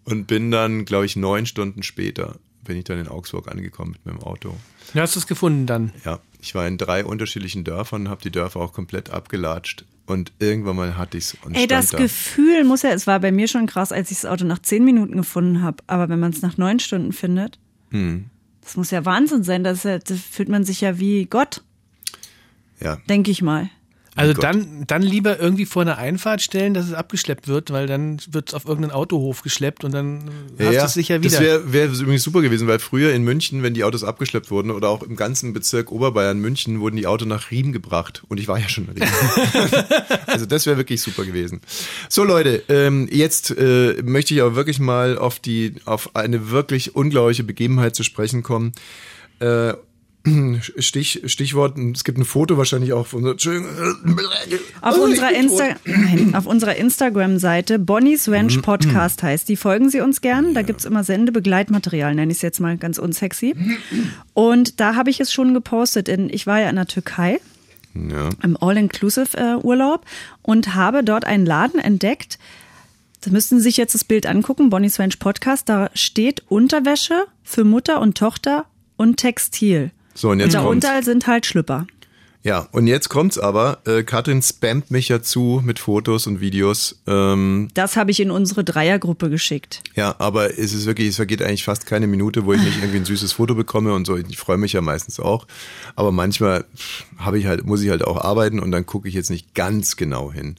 und bin dann, glaube ich, neun Stunden später bin ich dann in Augsburg angekommen mit meinem Auto. Du hast es gefunden dann. Ja, ich war in drei unterschiedlichen Dörfern, habe die Dörfer auch komplett abgelatscht und irgendwann mal hatte ich's und Ey, das da. Gefühl muss ja, es war bei mir schon krass, als ich das Auto nach zehn Minuten gefunden habe. Aber wenn man es nach neun Stunden findet, Hm. das muss ja Wahnsinn sein. Das, das fühlt man sich ja wie Gott, Ja, denke ich mal. Also Gott. dann, dann lieber irgendwie vor einer Einfahrt stellen, dass es abgeschleppt wird, weil dann wird es auf irgendeinen Autohof geschleppt und dann hast du es sicher wieder. Das wäre wär übrigens super gewesen, weil früher in München, wenn die Autos abgeschleppt wurden oder auch im ganzen Bezirk Oberbayern München, wurden die Autos nach Riem gebracht. Und ich war ja schon in Riem. also das wäre wirklich super gewesen. So Leute, ähm, jetzt äh, möchte ich aber wirklich mal auf die auf eine wirklich unglaubliche Begebenheit zu sprechen kommen. Äh, Stich, Stichwort, es gibt ein Foto wahrscheinlich auch von Entschuldigung. Auf Oh, unserer. Insta Nein, auf unserer Instagram-Seite Bonnie's Mhm. Ranch Podcast heißt die. Folgen Sie uns gern. Da gibt's immer Sendebegleitmaterial, nenne ich es jetzt mal ganz unsexy. Und da habe ich es schon gepostet. In, ich war ja in der Türkei Ja. im All-Inclusive-Urlaub und habe dort einen Laden entdeckt. Da müssten Sie sich jetzt das Bild angucken, Bonnie's Ranch Podcast. Da steht Unterwäsche für Mutter und Tochter und Textil. So, und jetzt kommt's. darunter sind halt Schlüpper. Ja, und jetzt kommt's aber. Äh, Katrin spammt mich ja zu mit Fotos und Videos. Ähm, Das habe ich in unsere Dreiergruppe geschickt. ja, aber es ist wirklich, es vergeht eigentlich fast keine Minute, wo ich nicht irgendwie ein süßes Foto bekomme und so. Ich freue mich ja meistens auch. Aber manchmal habe ich halt, muss ich halt auch arbeiten und dann gucke ich jetzt nicht ganz genau hin.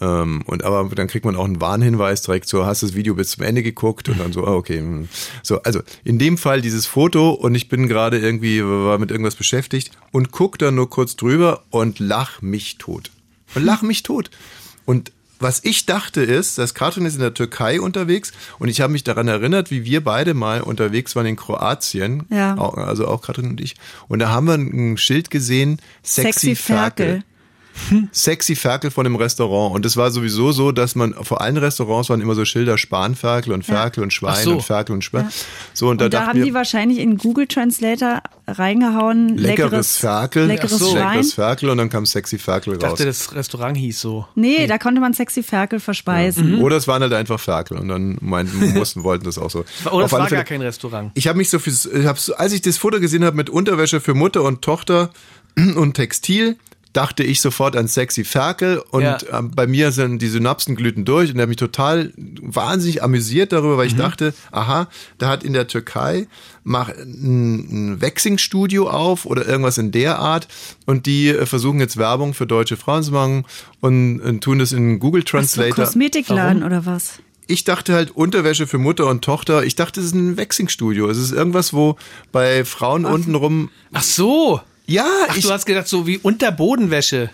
Ähm, und aber dann kriegt man auch einen Warnhinweis direkt so, hast das Video bis zum Ende geguckt und dann so, ah, okay. hm. So, also in dem Fall dieses Foto und ich bin gerade irgendwie, war mit irgendwas beschäftigt und guck dann nur kurz drüber und lach mich tot. Und lach mich tot. Und was ich dachte ist, dass Katrin ist in der Türkei unterwegs und ich habe mich daran erinnert, wie wir beide mal unterwegs waren in Kroatien, Ja. Also auch Katrin und ich. Und da haben wir ein Schild gesehen, Sexy, Sexy Ferkel. Ferkel. Sexy Ferkel von dem Restaurant. Und es war sowieso so, dass man vor allen Restaurants waren immer so Schilder Spanferkel und Ferkel und Schwein so. und Ferkel und Schwein. So, und da, Und da dachten haben wir, die wahrscheinlich in Google Translator reingehauen, leckeres Ferkel, leckeres so. Schwein. leckeres Ferkel und dann kam Sexy Ferkel Ich raus. dachte, das Restaurant hieß so. Nee, da konnte man sexy Ferkel verspeisen. Oder es waren halt einfach Ferkel und dann meinten, mussten, wollten das auch so. Oder Auf es war Fälle- gar kein Restaurant. Ich habe mich so viel, ich hab als ich das Foto gesehen habe mit Unterwäsche für Mutter und Tochter und Textil, dachte ich sofort an sexy Ferkel und Ja. ähm, bei mir sind die Synapsen glühten durch und er hat mich total wahnsinnig amüsiert darüber, weil ich dachte, aha, da hat in der Türkei mach ein, ein Waxing-Studio auf oder irgendwas in der Art und die äh, versuchen jetzt Werbung für deutsche Frauen zu machen und, und tun das in Google Ach so, Translator. Kosmetikladen oder was? Ich dachte halt Unterwäsche für Mutter und Tochter. Ich dachte, es ist ein Waxing-Studio. Es ist irgendwas, wo bei Frauen untenrum. Ach so. Ja, Ach, ich, du hast gedacht, so wie Unterbodenwäsche.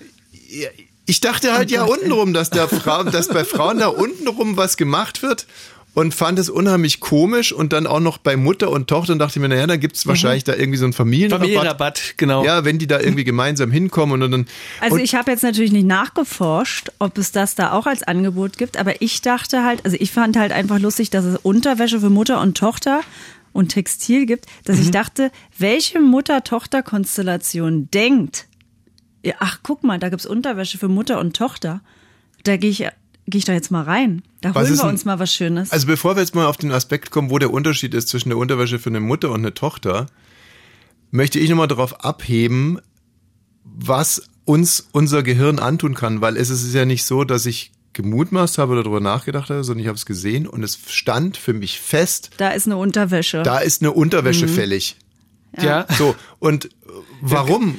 ich dachte halt ja untenrum, dass da Frauen, dass bei Frauen da untenrum was gemacht wird. Und fand es unheimlich komisch und dann auch noch bei Mutter und Tochter und dachte mir, naja, da gibt's wahrscheinlich da irgendwie so einen Familienrabatt. Familienrabatt, genau. Ja, wenn die da irgendwie gemeinsam hinkommen und dann. Also und, ich habe jetzt natürlich nicht nachgeforscht, ob es das da auch als Angebot gibt, aber ich dachte halt, also ich fand halt einfach lustig, dass es Unterwäsche für Mutter und Tochter und Textil gibt, dass Mhm. ich dachte, welche Mutter-Tochter-Konstellation denkt, ach guck mal, da gibt's Unterwäsche für Mutter und Tochter. Da gehe ich, geh ich da jetzt mal rein. Da Was holen wir uns mal was Schönes. Also bevor wir jetzt mal auf den Aspekt kommen, wo der Unterschied ist zwischen der Unterwäsche für eine Mutter und eine Tochter, möchte ich nochmal darauf abheben, was uns unser Gehirn antun kann, weil es ist ja nicht so, dass ich gemutmaßt habe oder darüber nachgedacht habe, sondern ich habe es gesehen und es stand für mich fest, da ist eine Unterwäsche. da ist eine Unterwäsche fällig. Ja. So, und warum?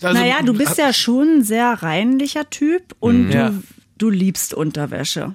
Also, naja, du bist ja schon ein sehr reinlicher Typ und du, Ja. du liebst Unterwäsche.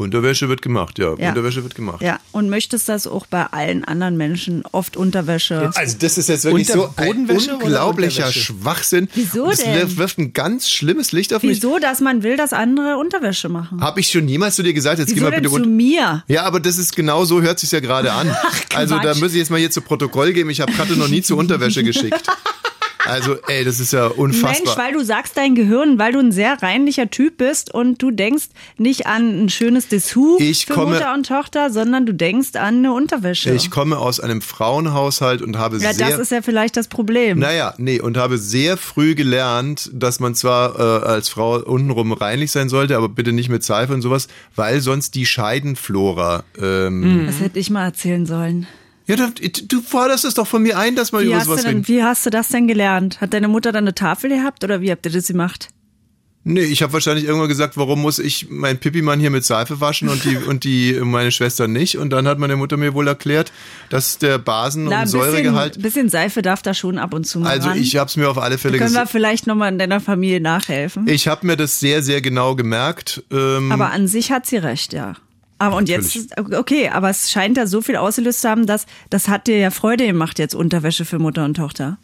Unterwäsche wird gemacht, ja. Ja. Unterwäsche wird gemacht. Ja, und möchtest das auch bei allen anderen Menschen, oft Unterwäsche. Also das ist jetzt wirklich Unter so ein unglaublicher? Schwachsinn. Wieso das denn? wirft ein ganz schlimmes Licht auf mich. Wieso, dass man will, dass andere Unterwäsche machen? Habe ich schon jemals zu dir gesagt, jetzt geh Wieso mal denn bitte zu unter. mir? Ja, aber das ist genau so, hört sich ja gerade an. also da muss ich jetzt mal hier zu Protokoll geben, ich habe Katze noch nie zur Unterwäsche geschickt. Also, ey, das ist ja unfassbar. Mensch, weil du sagst dein Gehirn, weil du ein sehr reinlicher Typ bist und du denkst nicht an ein schönes Dessous Ich für komme- Mutter und Tochter, sondern du denkst an eine Unterwäsche. ich komme aus einem Frauenhaushalt und habe ja, sehr das ist ja vielleicht das Problem. Naja, nee, und habe sehr früh gelernt, dass man zwar äh, als Frau untenrum reinlich sein sollte, aber bitte nicht mit Seife und sowas, weil sonst die Scheidenflora. Ähm, Das hätte ich mal erzählen sollen. Ja, du, du forderst es doch von mir ein, dass man Wie über hast, du sowas denn, reden. wie hast du das denn gelernt? Hat deine Mutter dann eine Tafel gehabt oder wie habt ihr das gemacht? Nee, ich habe wahrscheinlich irgendwann gesagt, warum muss ich mein Pipi-Mann hier mit Seife waschen und die und die meine Schwester nicht? Und dann hat meine Mutter mir wohl erklärt, dass der Basen- und Na, ein bisschen, Säuregehalt. bisschen Seife darf da schon ab und zu mal Also ran. ich habe es mir auf alle Fälle Können wir gesagt. vielleicht nochmal in deiner Familie nachhelfen? Ich habe mir das sehr, sehr genau gemerkt. Ähm, Aber an sich hat sie recht, ja. Aber und jetzt, ist- okay, aber es scheint da so viel ausgelöst zu haben, dass das hat dir ja Freude gemacht, jetzt Unterwäsche für Mutter und Tochter.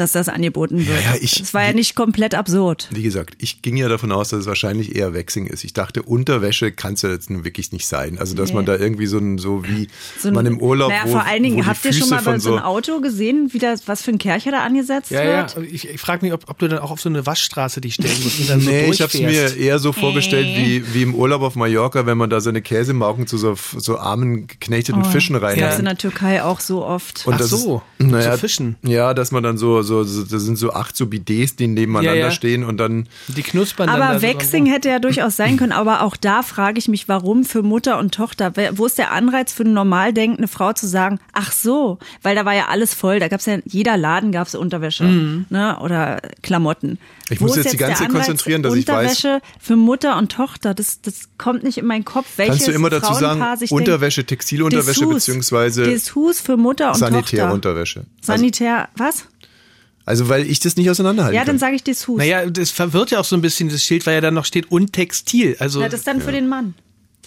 Dass das angeboten wird. Ja, ja, ich- das war ja nicht komplett absurd. Wie gesagt, ich ging ja davon aus, dass es wahrscheinlich eher Waxing ist. Ich dachte, Unterwäsche kann es ja jetzt nun wirklich nicht sein. Also, dass Nee. man da irgendwie so ein, so wie So ein- man im Urlaub, naja, wo, vor allen Dingen, die habt ihr Füße schon mal bei von so einem Auto gesehen, wie das, was für ein Kercher da angesetzt Ja, ja. wird? Ich, ich frage mich, ob, ob du dann auch auf so eine Waschstraße dich stellen musst und dann so Nee, ich habe es mir eher so vorgestellt wie, wie im Urlaub auf Mallorca, wenn man da seine Käsemauken zu so, so armen, geknechteten Fischen rein Das in der Türkei auch so oft. Und Ach das so, ist, naja, zu Fischen. Ja, dass man dann so, so, so, das sind so acht so Bidets, die nebeneinander Ja, ja. stehen und dann, Die knuspern dann Aber da so Waxing dran rum. hätte ja durchaus sein können. Aber auch da frage ich mich, warum für Mutter und Tochter? Wo ist der Anreiz für eine normal denkende Frau zu sagen, ach so, weil da war ja alles voll. Da gab's ja, jeder Laden gab's Unterwäsche ne? oder Klamotten. Mhm. Ich Wo muss jetzt die ganze Anreiz, konzentrieren, dass ich weiß- Unterwäsche für Mutter und Tochter, das, das kommt nicht in meinen Kopf. Welches kannst du immer dazu Frauenpaar sagen, Unterwäsche, Textilunterwäsche Dessous. beziehungsweise Dessous für Mutter und Tochter. Sanitärunterwäsche. Also, Sanitär, was? Also, weil ich das nicht auseinanderhalten Ja, dann kann. sage ich Dessous. Naja, das verwirrt ja auch so ein bisschen das Schild, weil ja dann noch steht und Textil. Also, Na, das ist dann für den Mann.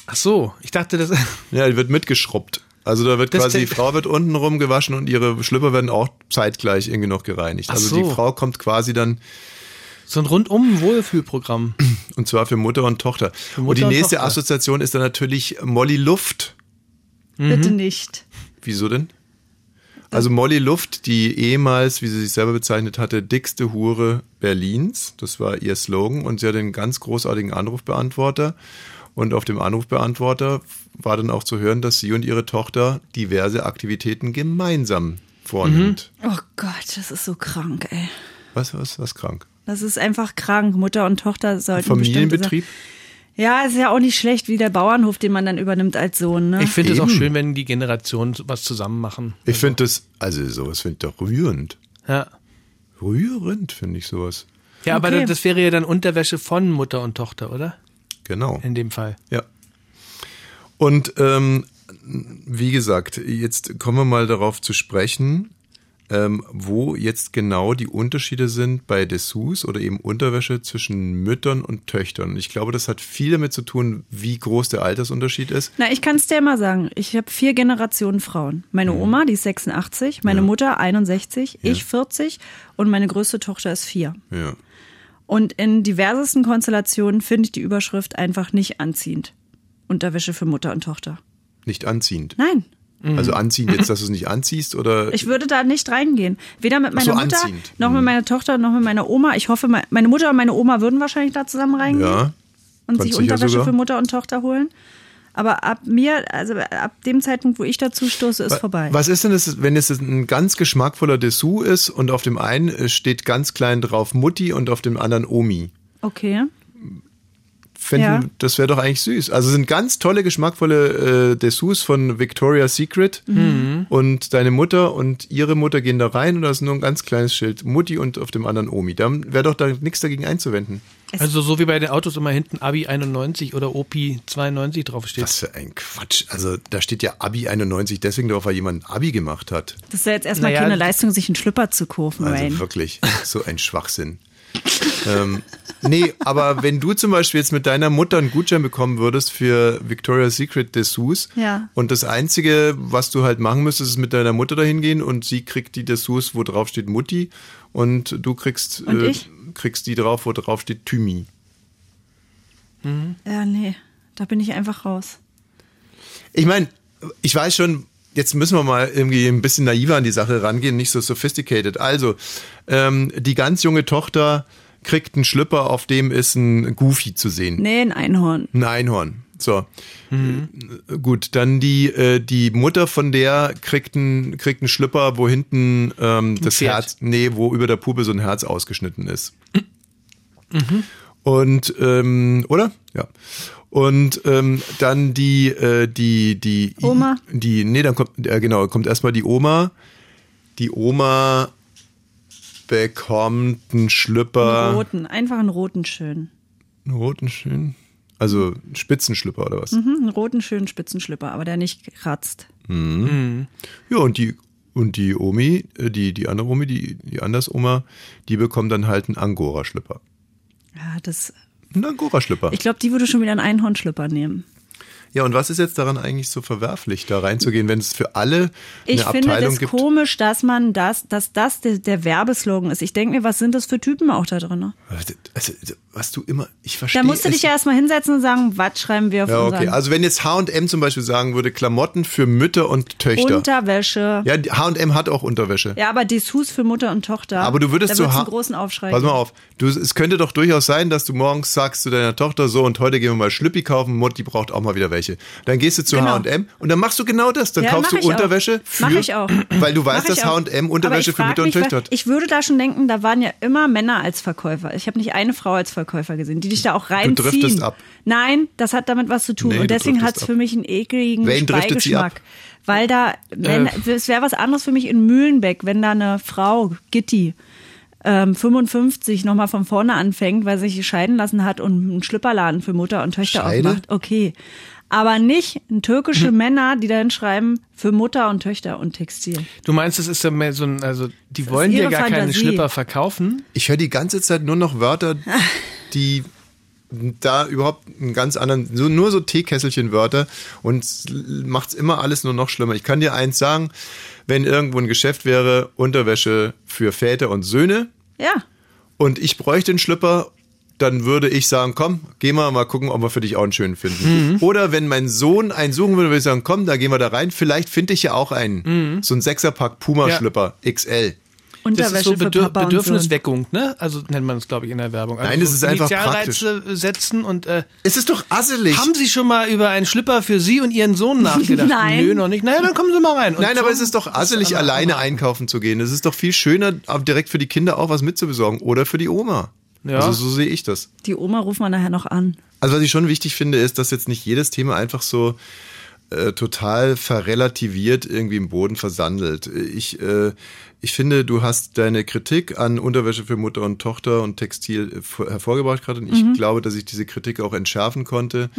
ach so, ich dachte, das. Ja, die wird mitgeschrubbt. Also da wird Das quasi, die Frau wird unten rum gewaschen und ihre Schlüpper werden auch zeitgleich irgendwie noch gereinigt. Ach Also so. die Frau kommt quasi dann So ein rundum Wohlfühlprogramm. Und zwar für Mutter und Tochter. Mutter und die und nächste Tochter. Assoziation ist dann natürlich Molly Luft. Bitte nicht. Wieso denn? Also Molly Luft, die ehemals, wie sie sich selber bezeichnet hatte, dickste Hure Berlins. Das war ihr Slogan. Und sie hatte einen ganz großartigen Anrufbeantworter. Und auf dem Anrufbeantworter war dann auch zu hören, dass sie und ihre Tochter diverse Aktivitäten gemeinsam vornimmt. Oh Gott, das ist so krank, ey. Was, was, was krank? Das ist einfach krank. Mutter und Tochter sollten bestimmte Familienbetrieb? Sachen- Ja, ist ja auch nicht schlecht, wie der Bauernhof, den man dann übernimmt als Sohn. Ne? Ich finde es auch schön, wenn die Generationen was zusammen machen. Ich finde das, also sowas finde ich doch rührend. Ja. Rührend finde ich sowas. Ja, aber Okay. das wäre ja dann Unterwäsche von Mutter und Tochter, oder? Genau. In dem Fall. Ja. Und ähm, wie gesagt, jetzt kommen wir mal darauf zu sprechen, ähm, wo jetzt genau die Unterschiede sind bei Dessous oder eben Unterwäsche zwischen Müttern und Töchtern. Ich glaube, das hat viel damit zu tun, wie groß der Altersunterschied ist. Na, ich kann es dir mal sagen. Ich habe vier Generationen Frauen. Meine Oma, die ist 86, meine Mutter 61, ich 40 und meine größte Tochter ist vier. Ja. Und in diversesten Konstellationen finde ich die Überschrift einfach nicht anziehend. Unterwäsche für Mutter und Tochter. Nicht anziehend. Nein, Also anziehend jetzt, dass du es nicht anziehst oder ich würde da nicht reingehen. Weder mit meiner so, Mutter, anziehend. noch mit meiner Tochter, noch mit meiner Oma. Ich hoffe, me- meine Mutter und meine Oma würden wahrscheinlich da zusammen reingehen ja. und sich Unterwäsche sogar. für Mutter und Tochter holen. Aber ab mir, also ab dem Zeitpunkt, wo ich dazu stoße, ist vorbei. Was ist denn das, wenn es ein ganz geschmackvoller Dessous ist und auf dem einen steht ganz klein drauf Mutti und auf dem anderen Omi? Okay. Fänden, Ja. Das wäre doch eigentlich süß. Also sind ganz tolle, geschmackvolle äh, Dessous von Victoria's Secret. Mhm. Und deine Mutter und ihre Mutter gehen da rein und da ist nur ein ganz kleines Schild. Mutti und auf dem anderen Omi. Da wäre doch da nichts dagegen einzuwenden. Also so wie bei den Autos immer hinten Abi 91 oder Opi 92 draufsteht. Was für ein Quatsch. Also da steht ja Abi 91 deswegen drauf, weil jemand ein Abi gemacht hat. Das ist ja jetzt erstmal Naja, keine Leistung, sich einen Schlüpper zu kaufen, Also Wayne. wirklich, so ein Schwachsinn. Ähm, nee, aber wenn du zum Beispiel jetzt mit deiner Mutter einen Gutschein bekommen würdest für Victoria's Secret Dessous Ja. und das Einzige, was du halt machen müsstest, ist mit deiner Mutter dahin gehen und sie kriegt die Dessous, wo drauf steht Mutti und du kriegst, Und äh, kriegst die drauf, wo drauf steht Thymi. Ja, nee, da bin ich einfach raus. Ich meine, ich weiß schon, jetzt müssen wir mal irgendwie ein bisschen naiver an die Sache rangehen, nicht so sophisticated. Also, ähm, die ganz junge Tochter kriegt einen Schlüpper, auf dem ist ein Goofy zu sehen. Nee, ein Einhorn. Ein Einhorn. So. Äh, Gut, dann die, äh, die Mutter von der kriegt einen, kriegt einen Schlüpper, wo hinten ähm, das Pferd. Herz, nee, wo über der Puppe so ein Herz ausgeschnitten ist. Und, ähm, oder? Ja. Und ähm, dann die, äh, die, die Oma? Die, nee, dann kommt, äh, genau, kommt erstmal die Oma. Die Oma bekommt einen Schlüpper. Einen roten, einfach einen roten schön. Einen roten schön. Also einen Spitzenschlüpper oder was? Mhm, einen roten schönen Spitzenschlüpper, aber der nicht kratzt. Ja, und die und die Omi, äh, die die andere Omi, die die Andersoma, die bekommt dann halt einen Angora-Schlüpper. Ja, das. Einen Angora-Schlüpper. Ich glaube, die würde schon wieder einen Einhornschlüpper nehmen. Ja, und was ist jetzt daran eigentlich so verwerflich, da reinzugehen, wenn es für alle Ich eine finde Abteilung das gibt? komisch, dass man das, dass das der, der Werbeslogan ist. Ich denke mir, was sind das für Typen auch da drin? Also, was du immer, ich verstehe. Da musst du dich ja erstmal hinsetzen und sagen, was schreiben wir auf Ja, okay. Also wenn jetzt H&M zum Beispiel sagen würde, Klamotten für Mütter und Töchter. Unterwäsche. Ja. ja, H&M hat auch Unterwäsche. aber Dessous für Mutter und Tochter. Aber du würdest so einen großen Aufschrei. Pass mal auf, du, es könnte doch durchaus sein, dass du morgens sagst zu deiner Tochter so und heute gehen wir mal Schlüppi kaufen, Mutti braucht auch mal wieder welche. Dann gehst du zu Genau. H&M und dann machst du genau das, dann Ja, kaufst du ich auch. Unterwäsche für Mach ich auch. weil du weißt, dass. H&M Unterwäsche für Mütter und Töchter hat. Ich würde da schon denken, da waren ja immer Männer als Verkäufer. Ich habe nicht eine Frau als Verkäufer gesehen, die dich da auch reinziehen. driftest ab. Nein, das hat damit was zu tun. Nee, und du deswegen hat es für mich einen ekligen Wen Beigeschmack. Weil da, wenn, es wäre was anderes für mich in Mühlenbeck, wenn da eine Frau, Gitti, ähm, 55 nochmal von vorne anfängt, weil sie sich scheiden lassen hat und einen Schlüpperladen für Mutter und Töchter Scheide? aufmacht. Okay. Aber nicht türkische Hm. Männer, die dann schreiben für Mutter und Töchter und Textil. Du meinst, das ist ja mehr so ein, also die wollen dir gar keine Fantasie. Schlipper verkaufen. Ich höre die ganze Zeit nur noch Wörter, die da überhaupt einen ganz anderen, so, nur so Teekesselchen-Wörter und macht's immer alles nur noch schlimmer. Ich kann dir eins sagen, wenn irgendwo ein Geschäft wäre, Unterwäsche für Väter und Söhne Ja. und ich bräuchte einen Schlüpper, dann würde ich sagen, komm, geh mal mal gucken, ob wir für dich auch einen schönen finden. Oder wenn mein Sohn einen suchen würde, würde ich sagen, komm, da gehen wir da rein. Vielleicht finde ich ja auch einen. So ein Sechserpack Puma-Schlüpper XL. Das ist so Bedür. Bedürfnisweckung, ne? Also nennt man es, glaube ich, in der Werbung. Also Nein, das so ist einfach Initialreize setzen und äh, Es ist doch asselig. haben Sie schon mal über einen Schlipper für Sie und Ihren Sohn nachgedacht? Nein. Nö, noch nicht. Naja, dann kommen Sie mal rein. Und Nein, aber es ist doch asselig, alleine einkaufen zu gehen. Es ist doch viel schöner, direkt für die Kinder auch was mitzubesorgen. Oder für die Oma. Ja. Also so sehe ich das. Die Oma ruft man nachher noch an. Also was ich schon wichtig finde, ist, dass jetzt nicht jedes Thema einfach so äh, total verrelativiert irgendwie im Boden versandelt. Ich, äh, ich finde, du hast deine Kritik an Unterwäsche für Mutter und Tochter und Textil äh, vor- hervorgebracht gerade und ich glaube, dass ich diese Kritik auch entschärfen konnte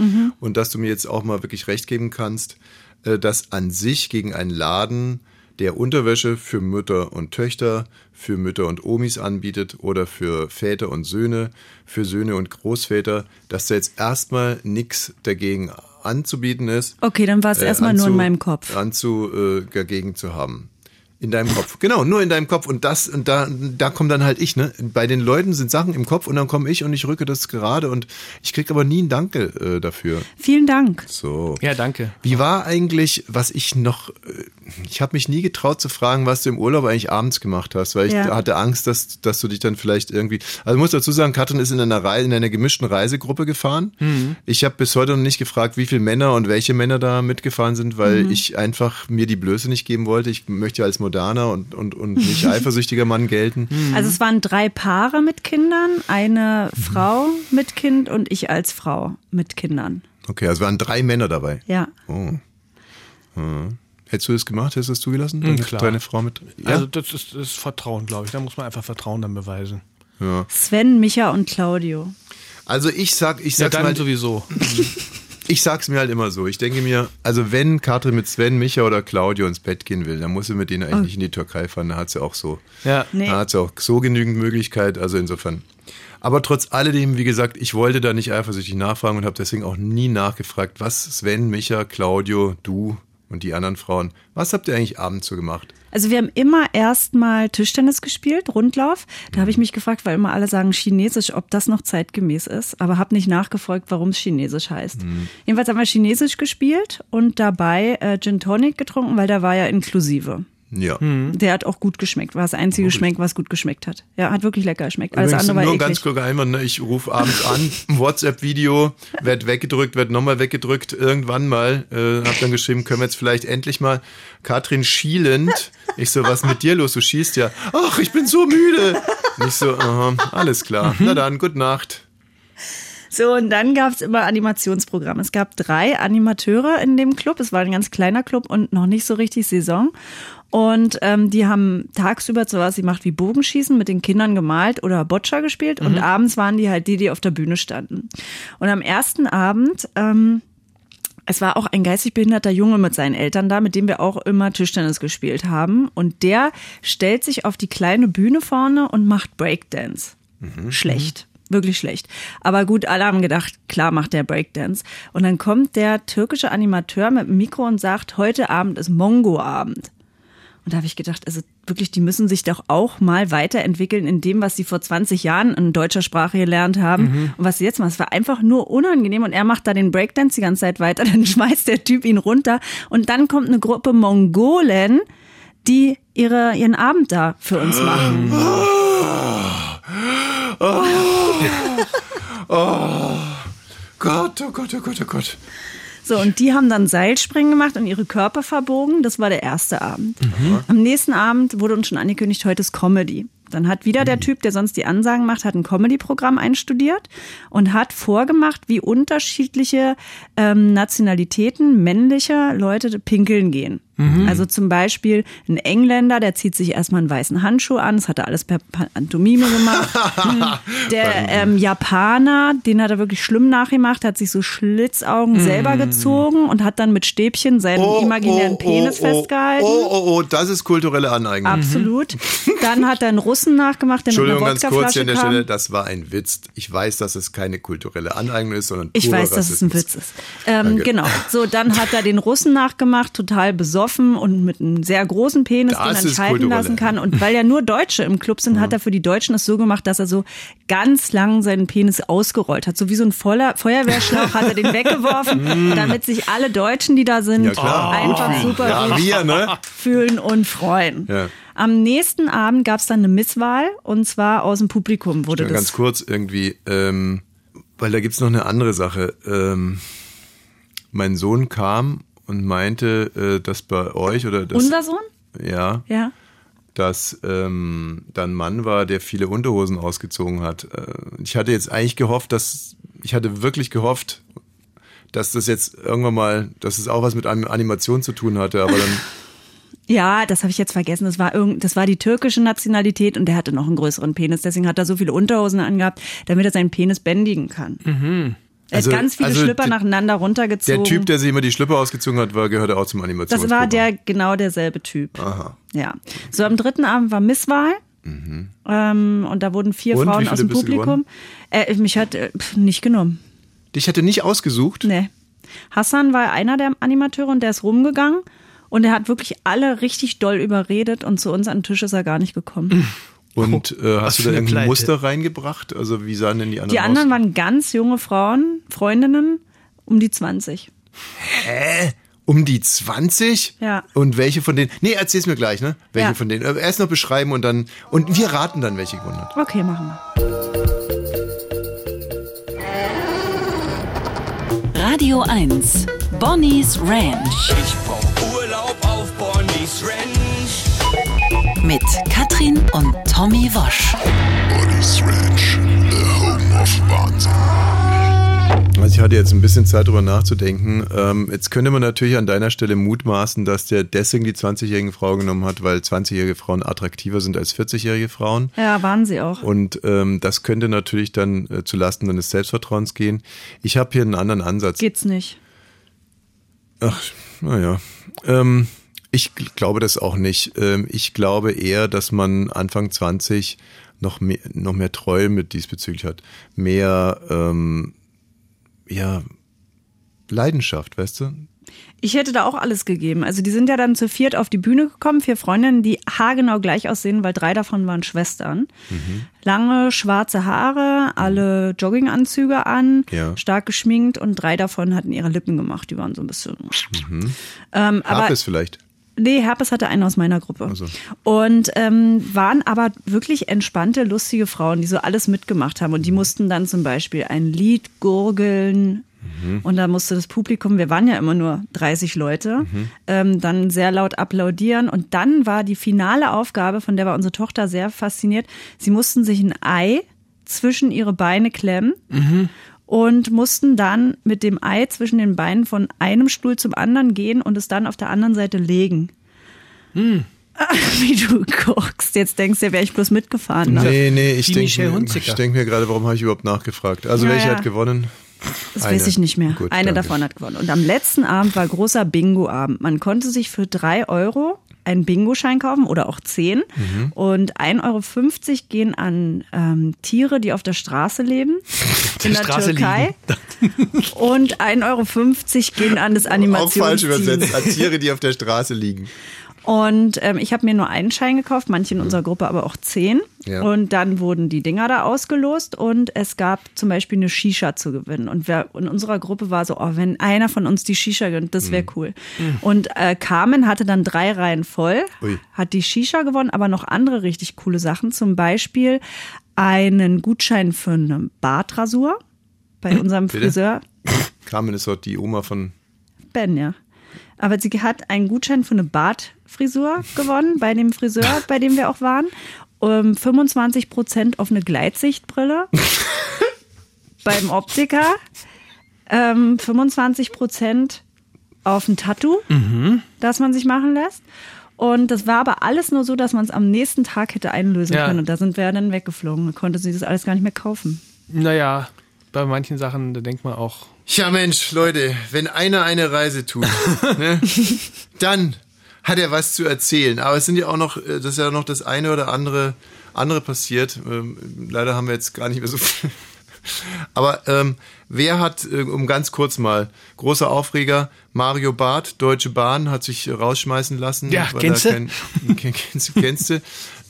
und dass du mir jetzt auch mal wirklich recht geben kannst, äh, dass an sich gegen einen Laden der Unterwäsche für Mütter und Töchter, für Mütter und Omis anbietet oder für Väter und Söhne, für Söhne und Großväter, dass da jetzt erstmal nichts dagegen anzubieten ist. Okay, dann war es äh, erstmal nur in meinem Kopf. Anzu, äh, dagegen zu haben. In deinem Kopf. Genau, nur in deinem Kopf. Und das, und da, da kommt dann halt ich, ne? Bei den Leuten sind Sachen im Kopf und dann komme ich und ich rücke das gerade und ich krieg aber nie ein Danke äh, dafür. Vielen Dank. So. Ja, danke. Wie war eigentlich, was ich noch, äh, ich habe mich nie getraut zu fragen, was du im Urlaub eigentlich abends gemacht hast, weil ich Ja. hatte Angst, dass, dass du dich dann vielleicht irgendwie, also ich muss dazu sagen, Katrin ist in einer Reise, in einer gemischten Reisegruppe gefahren. Ich habe bis heute noch nicht gefragt, wie viele Männer und welche Männer da mitgefahren sind, weil ich einfach mir die Blöße nicht geben wollte. Ich möchte ja als moderner und, und, und nicht eifersüchtiger Mann gelten. Also es waren drei Paare mit Kindern, eine Frau mit Kind und ich als Frau mit Kindern. Okay, also waren drei Männer dabei. Ja. Oh. Hm. Hättest du das gemacht? Hättest du das zugelassen? Deine, klar. deine Frau mit? Ja? Also das ist, das ist Vertrauen, glaube ich. Da muss man einfach Vertrauen dann beweisen. Sven, Micha und Claudio. also ich sag, ich Ja, sag's dann mal, sowieso. Ich sag's mir halt immer so. Ich denke mir, also wenn Katrin mit Sven, Micha oder Claudio ins Bett gehen will, dann muss sie mit denen eigentlich nicht in die Türkei fahren. Da hat sie auch so, Ja. Nee. da hat sie auch so genügend Möglichkeit. Also insofern. Aber trotz alledem, wie gesagt, ich wollte da nicht eifersüchtig nachfragen und habe deswegen auch nie nachgefragt, was Sven, Micha, Claudio, du und die anderen Frauen, was habt ihr eigentlich abends so gemacht? Also wir haben immer erstmal Tischtennis gespielt, Rundlauf. Da habe ich mich gefragt, weil immer alle sagen Chinesisch, ob das noch zeitgemäß ist, aber habe nicht nachgefragt, warum es Chinesisch heißt. Jedenfalls haben wir Chinesisch gespielt und dabei äh, Gin Tonic getrunken, weil der war ja inklusive. Ja. Der hat auch gut geschmeckt, war das einzige Geschmack, was gut geschmeckt hat. Ja, hat wirklich lecker geschmeckt. Alles andere war nur eklig. ganz kluger Einwand, ne? ich rufe abends an, WhatsApp-Video, werd weggedrückt, werd nochmal weggedrückt, irgendwann mal, äh, hab dann geschrieben, können wir jetzt vielleicht endlich mal, Katrin schielend, ich so, was mit dir los, du schießt ja, ach, ich bin so müde. Und ich so, aha, alles klar, na dann, gute Nacht. So, und dann gab's immer Animationsprogramme. Es gab drei Animateure in dem Club. Es war ein ganz kleiner Club und noch nicht so richtig Saison. Und ähm, die haben tagsüber so was gemacht wie Bogenschießen mit den Kindern gemalt oder Boccia gespielt. Und abends waren die halt die, die auf der Bühne standen. Und am ersten Abend ähm, es war auch ein geistig behinderter Junge mit seinen Eltern da, mit dem wir auch immer Tischtennis gespielt haben. Und der stellt sich auf die kleine Bühne vorne und macht Breakdance. Schlecht. Wirklich schlecht. Aber gut, alle haben gedacht, klar macht der Breakdance. Und dann kommt der türkische Animateur mit dem Mikro und sagt, heute Abend ist Mongo-Abend. Und da habe ich gedacht, also wirklich, die müssen sich doch auch mal weiterentwickeln in dem, was sie vor 20 Jahren in deutscher Sprache gelernt haben. Und was sie jetzt machen, es war einfach nur unangenehm. Und er macht da den Breakdance die ganze Zeit weiter, dann schmeißt der Typ ihn runter. Und dann kommt eine Gruppe Mongolen, die ihre, ihren Abend da für uns machen. Gott, oh Gott, oh Gott, oh Gott. So, und die haben dann Seilspringen gemacht und ihre Körper verbogen. Das war der erste Abend. Am nächsten Abend wurde uns schon angekündigt, heute ist Comedy. Dann hat wieder der Typ, der sonst die Ansagen macht, hat ein Comedy-Programm einstudiert und hat vorgemacht, wie unterschiedliche ähm, Nationalitäten männliche Leute pinkeln gehen. Also zum Beispiel ein Engländer, der zieht sich erstmal einen weißen Handschuh an, das hat er alles per Pantomime gemacht. Der ähm, Japaner, den hat er wirklich schlimm nachgemacht, hat sich so Schlitzaugen selber gezogen und hat dann mit Stäbchen seinen imaginären Penis oh, festgehalten. Oh, oh, oh, das ist kulturelle Aneignung. Absolut. Dann hat er einen Russen nachgemacht, der mit einer Entschuldigung, ganz kurz hier an der kam. Stelle, das war ein Witz. Ich weiß, dass es keine kulturelle Aneignung ist, sondern Ich weiß, dass es ein Rassismus. Witz ist. Ähm, genau. So, dann hat er den Russen nachgemacht, total besoffen besoffen und mit einem sehr großen Penis Das den ist entscheiden lassen kann. Und weil ja nur Deutsche im Club sind, hat er für die Deutschen es so gemacht, dass er so ganz lang seinen Penis ausgerollt hat. So wie so ein voller Feuerwehrschlauch hat er den weggeworfen, damit sich alle Deutschen, die da sind, Mm. Ja, einfach Mitfühlen. super Ja, wir, ne? fühlen und freuen. Ja. Am nächsten Abend gab es dann eine Misswahl und zwar aus dem Publikum wurde das. ganz kurz irgendwie, ähm, weil da gibt's noch eine andere Sache. Ähm, mein Sohn kam und meinte, äh, dass bei euch oder dass, Unser Sohn? ja, Ja. dass ähm, da ein Mann war, der viele Unterhosen ausgezogen hat. Äh, ich hatte jetzt eigentlich gehofft, dass ich hatte wirklich gehofft, dass das jetzt irgendwann mal, dass es auch was mit Anim- Animation zu tun hatte, aber dann Ja, das habe ich jetzt vergessen. Das war irgend, das war die türkische Nationalität und der hatte noch einen größeren Penis. Deswegen hat er so viele Unterhosen angehabt, damit er seinen Penis bändigen kann. Er Also- hat ganz viele also Schlipper der- nacheinander runtergezogen. der Typ, der sich immer die Schlipper ausgezogen hat, war gehörte auch zum das Animationsprogramm. war der genau derselbe Typ. Aha. Ja. So am dritten Abend war Misswahl. Ähm, und da wurden vier Mhm. Und, Frauen aus dem Publikum. Äh, mich hat äh, nicht genommen. Dich hatte nicht ausgesucht? Nee. Hassan war einer der Animateure und der ist rumgegangen und er hat wirklich alle richtig doll überredet und zu uns an den Tisch ist er gar nicht gekommen. Und äh, was hast du da irgendein Pleite. Muster reingebracht? Also wie sahen denn die anderen Die anderen aus? waren ganz junge Frauen, Freundinnen, um die 20. Um die 20? Ja. Und welche von denen? Nee, erzähl's mir gleich, ne? Welche Ja. von denen? Äh, Erst noch beschreiben und dann. Und wir raten dann, welche gewonnen hat. Okay, machen wir. Radio 1. Bonnie's Ranch Ich brauch Urlaub auf Bonnie's Ranch. Mit Katrin und Tommy Wosch. Ranch, the home of Wahnsinn. Also ich hatte jetzt ein bisschen Zeit drüber nachzudenken. Ähm, jetzt könnte man natürlich an deiner Stelle mutmaßen, dass der deswegen die 20-jährigen Frau genommen hat, weil 20-jährige Frauen attraktiver sind als 40-jährige Frauen. Ja, waren sie auch. Und ähm, das könnte natürlich dann äh, zu Lasten deines Selbstvertrauens gehen. Ich habe hier einen anderen Ansatz. Geht's nicht. Ach, naja. Ähm, ich gl- glaube das auch nicht. Ähm, ich glaube eher, dass man Anfang 20 noch mehr, noch mehr Treue mit diesbezüglich hat. Mehr, ähm, ja, Leidenschaft, weißt du? Ich hätte da auch alles gegeben. Also die sind ja dann zu viert auf die Bühne gekommen, vier Freundinnen, die haargenau gleich aussehen, weil drei davon waren Schwestern. Lange schwarze Haare, alle Jogginganzüge an, Ja. stark geschminkt und drei davon hatten ihre Lippen gemacht. Die waren so ein bisschen. Ähm, aber Herpes vielleicht. Nee, Herpes hatte einen aus meiner Gruppe. so. Und ähm, waren aber wirklich entspannte, lustige Frauen, die so alles mitgemacht haben. Und die mussten dann zum Beispiel ein Lied gurgeln. Und da musste das Publikum, wir waren ja immer nur 30 Leute, ähm, dann sehr laut applaudieren. Und dann war die finale Aufgabe, von der war unsere Tochter sehr fasziniert, sie mussten sich ein Ei zwischen ihre Beine klemmen und mussten dann mit dem Ei zwischen den Beinen von einem Stuhl zum anderen gehen und es dann auf der anderen Seite legen. Wie du guckst. Jetzt denkst du, wäre ich bloß mitgefahren. Ne? Nee, nee, ich denke ich denk mir gerade, warum habe ich überhaupt nachgefragt? Also Ja, welche ja. hat gewonnen? Das Eine. weiß ich nicht mehr. Gut, Eine danke. davon hat gewonnen. Und am letzten Abend war großer Bingo-Abend. Man konnte sich für drei Euro einen Bingo-Schein kaufen oder auch zehn. Mhm. Und 1,50 Euro gehen an ähm, Tiere, die auf der Straße leben. in der Straße Türkei. Und 1,50 Euro gehen an das Auch falsch Animationsteam. übersetzt. An Tiere, die auf der Straße liegen. Und ähm, ich habe mir nur einen Schein gekauft, manche in unserer Gruppe aber auch zehn. Ja. Und dann wurden die Dinger da ausgelost und es gab zum Beispiel eine Shisha zu gewinnen. Und wer in unserer Gruppe war so, oh, wenn einer von uns die Shisha gönnt, das Mhm. wäre cool. Und äh, Carmen hatte dann drei Reihen voll, Ui. hat die Shisha gewonnen, aber noch andere richtig coole Sachen. Zum Beispiel einen Gutschein für eine Bartrasur bei unserem Bitte? Friseur. Carmen ist dort die Oma von. Ben, ja. Aber sie hat einen Gutschein für eine Bartfrisur gewonnen bei dem Friseur, bei dem wir auch waren. Um 25 Prozent auf eine Gleitsichtbrille beim Optiker. Ähm, 25 Prozent auf ein Tattoo, das man sich machen lässt. Und das war aber alles nur so, dass man es am nächsten Tag hätte einlösen Ja. können. Und da sind wir dann weggeflogen. Da konnte sie das alles gar nicht mehr kaufen. Naja, bei manchen Sachen, da denkt man auch, Ja Mensch, Leute, wenn einer eine Reise tut, ne, dann hat er was zu erzählen. Aber es sind ja auch noch, äh, das ist ja noch das eine oder andere andere passiert. Ähm, leider haben wir jetzt gar nicht mehr so viel, Aber ähm, wer hat, äh, um ganz kurz mal, großer Aufreger, Mario Barth, Deutsche Bahn, hat sich rausschmeißen lassen. Ja, weil kennst du? kein- kennst, du? Kennst du?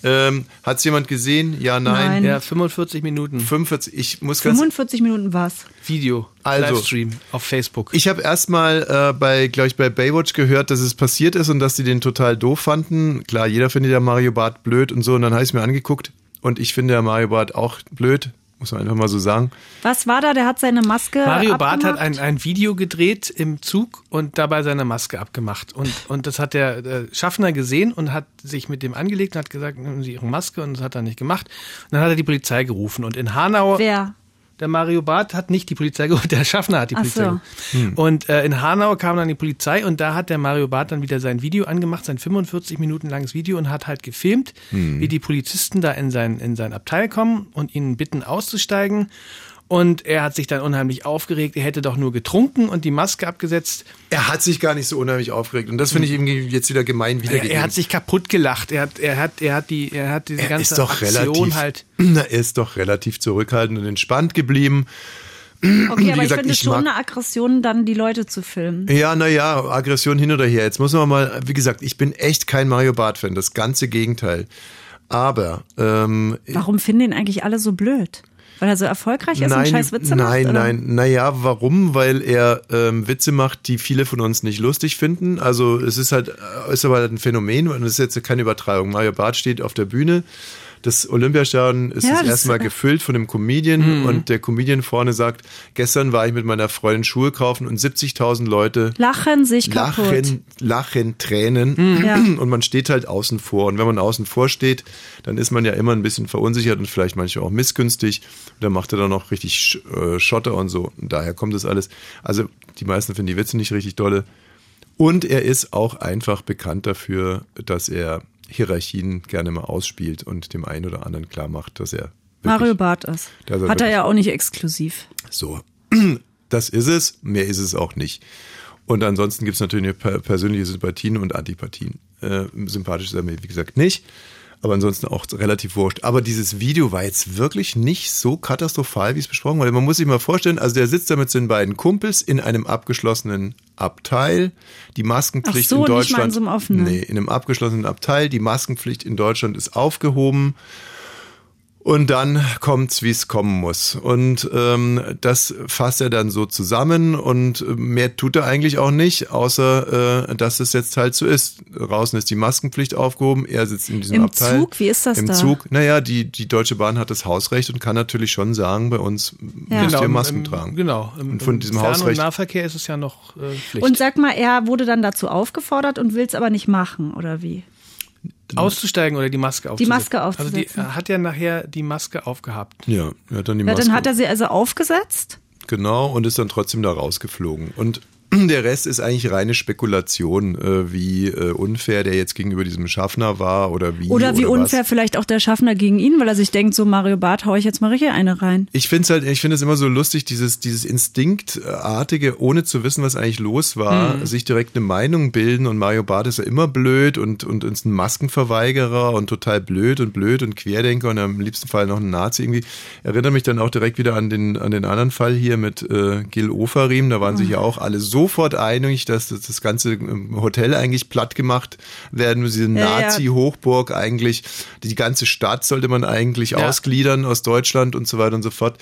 Ähm, Hat es jemand gesehen? Ja, nein. Nein. Ja, 45 Minuten 45, ich muss ganz 45 Minuten was? Video, Also- Livestream auf Facebook. Ich habe erstmal äh, bei, glaube ich, bei Baywatch gehört, dass es passiert ist und dass die den total doof fanden. Klar, jeder findet ja Mario Barth blöd und so. Und dann habe ich es mir angeguckt und ich finde ja Mario Barth auch blöd, muss man einfach mal so sagen. Was war da? Der hat seine Maske Mario Barth hat abgemacht? ein, ein Video gedreht im Zug und dabei seine Maske abgemacht. Und, und das hat der äh, Schaffner gesehen und hat sich mit dem angelegt und hat gesagt, nehmen Sie Ihre Maske und das hat er nicht gemacht. Und dann hat er die Polizei gerufen. Und in Hanau, Wer? Der Mario Barth hat nicht die Polizei gerufen, der Schaffner hat die Ach Polizei so. gerufen. Und äh, in Hanau kam dann die Polizei und da hat der Mario Barth dann wieder sein Video angemacht, sein 45 Minuten langes Video und hat halt gefilmt, wie die Polizisten da in sein, in sein Abteil kommen und ihn bitten auszusteigen. Und er hat sich dann unheimlich aufgeregt, er hätte doch nur getrunken und die Maske abgesetzt. Er hat sich gar nicht so unheimlich aufgeregt. Und das finde ich irgendwie jetzt wieder gemein Er, wiedergegeben. er hat sich kaputt gelacht. Er hat, er hat, er hat die, er hat diese er ganze ist doch Aktion relativ, halt. er ist doch relativ zurückhaltend und entspannt geblieben. Okay, aber gesagt, ich finde es ich schon mag- eine Aggression, dann die Leute zu filmen. Ja, naja, Aggression hin oder her. Jetzt muss man mal, wie gesagt, ich bin echt kein Mario Barth-Fan, das ganze Gegenteil. Aber ähm, Warum finden ihn eigentlich alle so blöd? Weil er so erfolgreich ist und scheiß Witze nein, macht? oder? nein, naja, warum? Weil er ähm, Witze macht, die viele von uns nicht lustig finden. Also es ist halt, äh, ist aber halt ein Phänomen und es ist jetzt keine Übertreibung. Mario Barth steht auf der Bühne. Das Olympiastadion ist Ja, das das- erste Mal gefüllt von einem Comedian und der Comedian vorne sagt, gestern war ich mit meiner Freundin Schuhe kaufen und 70.000 Leute Lachen sich kaputt. lachen, lachen, Tränen Ja. und man steht halt außen vor. Und wenn man außen vor steht, dann ist man ja immer ein bisschen verunsichert und vielleicht manchmal auch missgünstig. Und dann macht er dann noch richtig äh, Schotter und so. Und daher kommt das alles. Also die meisten finden die Witze nicht richtig dolle. Und er ist auch einfach bekannt dafür, dass er Hierarchien gerne mal ausspielt und dem einen oder anderen klar macht, dass er Mario wirklich Barth ist. Hat er wirklich- ja auch nicht exklusiv. so, das ist es, mehr ist es auch nicht. Und ansonsten gibt es natürlich per persönliche Sympathien und Antipathien. Äh, sympathisch ist er mir, wie gesagt, nicht. Aber ansonsten auch relativ wurscht. Aber dieses Video war jetzt wirklich nicht so katastrophal, wie es besprochen wurde. Man muss sich mal vorstellen, also der sitzt da mit seinen beiden Kumpels in einem abgeschlossenen Abteil. Die Maskenpflicht Ach so, in nicht mal in Deutschland. so einem offenen. Nee, in einem abgeschlossenen Abteil. Die Maskenpflicht in Deutschland ist aufgehoben. Und dann kommt's, wie es kommen muss. Und ähm, das fasst er dann so zusammen und äh, mehr tut er eigentlich auch nicht, außer äh, dass es jetzt halt so ist. Draußen ist die Maskenpflicht aufgehoben, er sitzt in diesem Im Abteil. Zug? Wie ist das Im da? Zug, naja, die, die Deutsche Bahn hat das Hausrecht und kann natürlich schon sagen, bei uns Ja. müsst ihr im- Masken im, tragen. Genau. Im, Und von im diesem Fern- Hausrecht- und Nahverkehr ist es ja noch äh, Pflicht. Und sag mal, er wurde dann dazu aufgefordert und will es aber nicht machen, oder wie? Auszusteigen oder die Maske aufzusetzen. Maske aufzusetzen. Also die, er hat ja nachher die Maske aufgehabt. Ja, er hat dann die Ja, Maske. dann hat er sie also aufgesetzt. Genau, und ist dann trotzdem da rausgeflogen. Und der Rest ist eigentlich reine Spekulation, äh, wie äh, unfair der jetzt gegenüber diesem Schaffner war oder wie. Oder wie was. unfair vielleicht auch der Schaffner gegen ihn, weil er sich denkt, so Mario Barth hau ich jetzt mal richtig eine rein. Ich finde es halt, ich finde es immer so lustig, dieses, dieses Instinktartige, ohne zu wissen, was eigentlich los war, Mhm. sich direkt eine Meinung bilden und Mario Barth ist ja immer blöd und, und ist ein Maskenverweigerer und total blöd und blöd und Querdenker und am liebsten Fall noch ein Nazi irgendwie. Erinnere mich dann auch direkt wieder an den, an den anderen Fall hier mit äh, Gil Ofarim, da waren sich ja auch alle sofort einig, dass das, das ganze Hotel eigentlich platt gemacht werden muss, diese Ja, ja. Nazi-Hochburg eigentlich, die ganze Stadt sollte man eigentlich ausgliedern aus Deutschland und so weiter und so fort.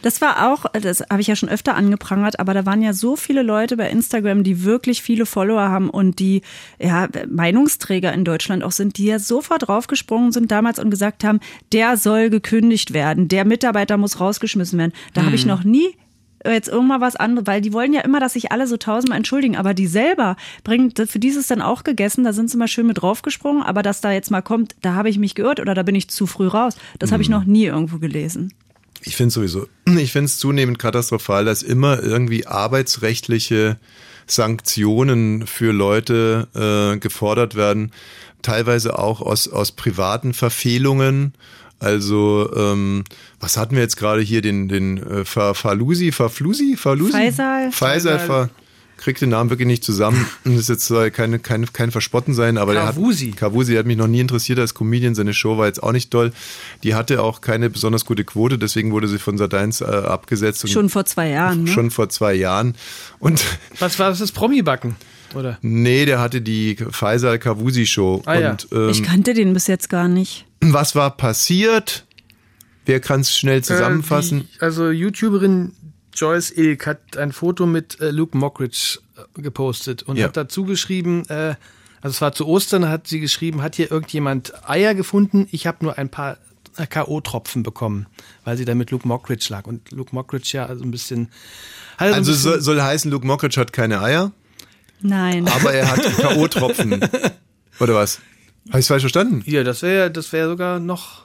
Das war auch, das habe ich ja schon öfter angeprangert, aber da waren ja so viele Leute bei Instagram, die wirklich viele Follower haben und die ja Meinungsträger in Deutschland auch sind, die ja sofort draufgesprungen sind damals und gesagt haben, der soll gekündigt werden, der Mitarbeiter muss rausgeschmissen werden. Da habe ich noch nie jetzt irgendwann was anderes, weil die wollen ja immer, dass sich alle so tausendmal entschuldigen, aber die selber bringen, für die ist es dann auch gegessen, da sind sie mal schön mit draufgesprungen, aber dass da jetzt mal kommt, da habe ich mich geirrt oder da bin ich zu früh raus, das habe ich noch nie irgendwo gelesen. Ich finde sowieso, ich finde es zunehmend katastrophal, dass immer irgendwie arbeitsrechtliche Sanktionen für Leute äh, gefordert werden, teilweise auch aus, aus privaten Verfehlungen. Also, ähm, was hatten wir jetzt gerade hier, den, den äh, Fa- Falusi, Faflusi, Falusi? Faisal. Faisal, Fa krieg den Namen wirklich nicht zusammen. Das jetzt soll keine, keine, kein Verspotten sein, aber Kavusi. der hat, Kavusi hat mich noch nie interessiert als Comedian. Seine Show war jetzt auch nicht toll. Die hatte auch keine besonders gute Quote, deswegen wurde sie von Sat1 äh, abgesetzt. Und Schon vor zwei Jahren, ne? Schon vor zwei Jahren. Und Was war das? das Promi-Backen? Oder? nee, der hatte die Faisal Kavusi Show. Ah, ja. und ähm, Ich kannte den bis jetzt gar nicht. was war passiert? Wer kann es schnell zusammenfassen? Äh, die, also YouTuberin Joyce Ilk hat ein Foto mit äh, Luke Mockridge äh, gepostet und Ja. hat dazu geschrieben, äh, also es war zu Ostern, hat sie geschrieben, hat hier irgendjemand Eier gefunden? Ich habe nur ein paar äh, K.O.-Tropfen bekommen, weil sie da mit Luke Mockridge lag. Und Luke Mockridge ja also ein bisschen... Hat also ein bisschen, soll, soll heißen, Luke Mockridge hat keine Eier, Nein. aber er hat K.O.-Tropfen. Oder was? Habe ich falsch verstanden? ja, das wäre das wäre sogar noch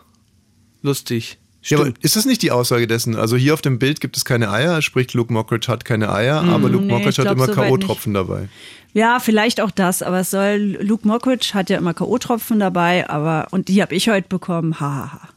lustig. Ja, aber ist das nicht die Aussage dessen? Also hier auf dem Bild gibt es keine Eier, sprich Luke Mockridge hat keine Eier, aber Luke nee, Mockridge hat immer so K.O.-Tropfen dabei. Ja, vielleicht auch das, aber es soll, Luke Mockridge hat ja immer K.O.-Tropfen dabei, aber, und die habe ich heute bekommen, hahaha.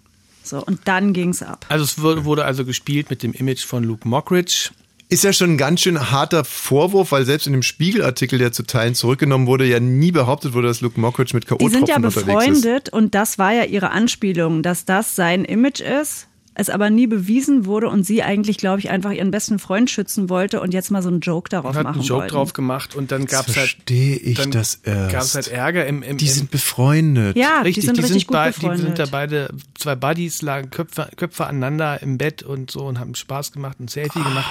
So, und dann ging's ab. Also es wurde, wurde also gespielt mit dem Image von Luke Mockridge. Ist ja schon ein ganz schön harter Vorwurf, weil selbst in dem Spiegelartikel, der zu Teilen zurückgenommen wurde, ja nie behauptet wurde, dass Luke Mockridge mit Die K.O.-Tropfen sind ja unterwegs ist. befreundet und das war ja ihre Anspielung, dass das sein Image ist, es aber nie bewiesen wurde und sie eigentlich, glaube ich, einfach ihren besten Freund schützen wollte und jetzt mal so einen Joke darauf hat machen einen Joke wollten. drauf gemacht und dann gab's halt verstehe ich dann das erst. gab's halt Ärger im, im Die im, sind befreundet. Ja, richtig, die sind richtig gut bei- die befreundet. sind da beide zwei Buddies lagen Köpfe, Köpfe aneinander im Bett und so und haben Spaß gemacht, ein Selfie gemacht.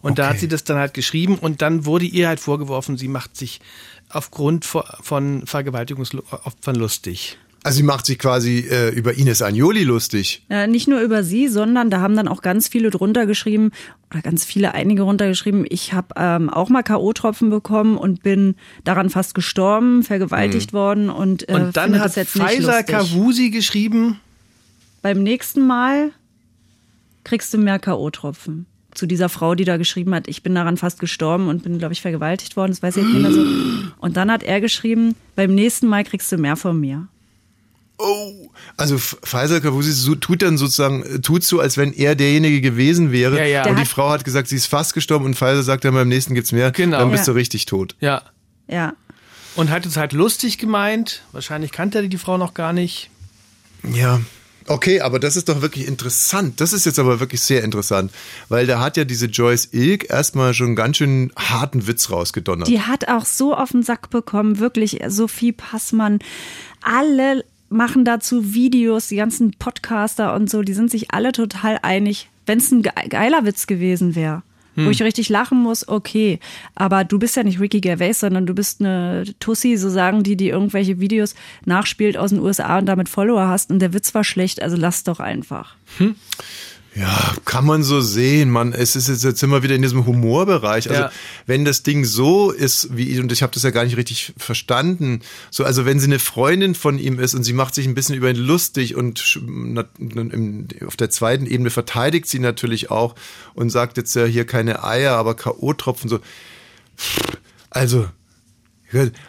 Und da hat okay. sie das dann halt geschrieben und dann wurde ihr halt vorgeworfen, sie macht sich aufgrund von- Vergewaltigungsopfern lustig. Also sie macht sich quasi äh, über Ines Agnoli lustig. Äh, nicht nur über sie, sondern da haben dann auch ganz viele drunter geschrieben oder ganz viele, einige runtergeschrieben. Ich habe ähm, auch mal K.O.-Tropfen bekommen und bin daran fast gestorben, vergewaltigt worden und, äh, Und dann hat das jetzt nicht Pfizer. Kavusi geschrieben, Beim nächsten Mal kriegst du mehr K.O.-Tropfen. Zu dieser Frau, die da geschrieben hat, ich bin daran fast gestorben und bin, glaube ich, vergewaltigt worden. Das weiß ich jetzt nicht mehr so. Und dann hat er geschrieben, beim nächsten Mal kriegst du mehr von mir. Oh, also Faisal Kavusi so, tut dann sozusagen, äh, tut so, als wenn er derjenige gewesen wäre. Ja, ja. Und Der die Frau hat gesagt, sie ist fast gestorben und Faisal sagt dann beim nächsten gibt's mehr. Genau. Dann bist Ja. du richtig tot. ja, Ja. und hat es halt lustig gemeint. Wahrscheinlich kannte er die Frau noch gar nicht. Ja. Okay, aber das ist doch wirklich interessant. Das ist jetzt aber wirklich sehr interessant, weil da hat ja diese Joyce Ilk erstmal schon ganz schön harten Witz rausgedonnert. Die hat auch so auf den Sack bekommen, wirklich Sophie Passmann. Alle machen dazu Videos, die ganzen Podcaster und so, die sind sich alle total einig. Wenn es ein ge- geiler Witz gewesen wäre, wo ich richtig lachen muss, okay. Aber du bist ja nicht Ricky Gervais, sondern du bist eine Tussi, so sagen die, die irgendwelche Videos nachspielt aus den USA und damit Follower hast. Und der Witz war schlecht, also lass doch einfach. Ja, kann man so sehen, man. Es ist jetzt, jetzt immer wieder in diesem Humorbereich. Also Ja. wenn das Ding so ist, wie und ich habe das ja gar nicht richtig verstanden. So, also wenn sie eine Freundin von ihm ist und sie macht sich ein bisschen über ihn lustig und auf der zweiten Ebene verteidigt sie natürlich auch und sagt jetzt ja hier keine Eier, aber K.O.-Tropfen so. Also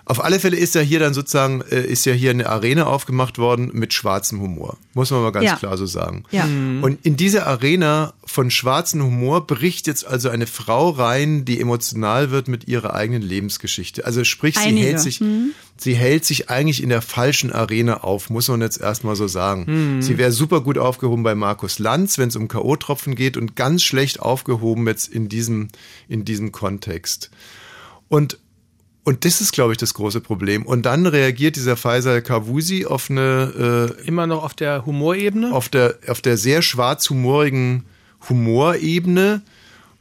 Auf alle Fälle ist ja hier dann sozusagen, äh, ist ja hier eine Arena aufgemacht worden mit schwarzem Humor. Muss man mal ganz Ja. klar so sagen. Ja. Und in diese Arena von schwarzem Humor bricht jetzt also eine Frau rein, die emotional wird mit ihrer eigenen Lebensgeschichte. Also sprich, sie Einige. hält sich, sie hält sich eigentlich in der falschen Arena auf, muss man jetzt erstmal so sagen. Sie wäre super gut aufgehoben bei Markus Lanz, wenn es um K.O.-Tropfen geht und ganz schlecht aufgehoben jetzt in diesem, in diesem Kontext. Und und das ist, glaube ich, das große Problem. Und dann reagiert dieser Faisal Kavusi auf eine äh, Immer noch auf der Humorebene. auf der, auf der sehr schwarzhumorigen Humorebene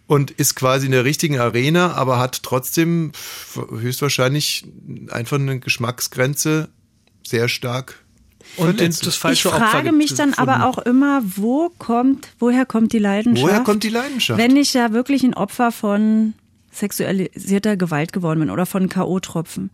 und ist quasi in der richtigen Arena, aber hat trotzdem höchstwahrscheinlich einfach eine Geschmacksgrenze sehr stark und verletzt. das Ich falsche Opfer frage mich dann gefunden. aber auch immer, wo kommt, woher kommt die Leidenschaft? Woher kommt die Leidenschaft? Wenn ich ja wirklich ein Opfer von sexualisierter Gewalt geworden bin oder von K.O.-Tropfen.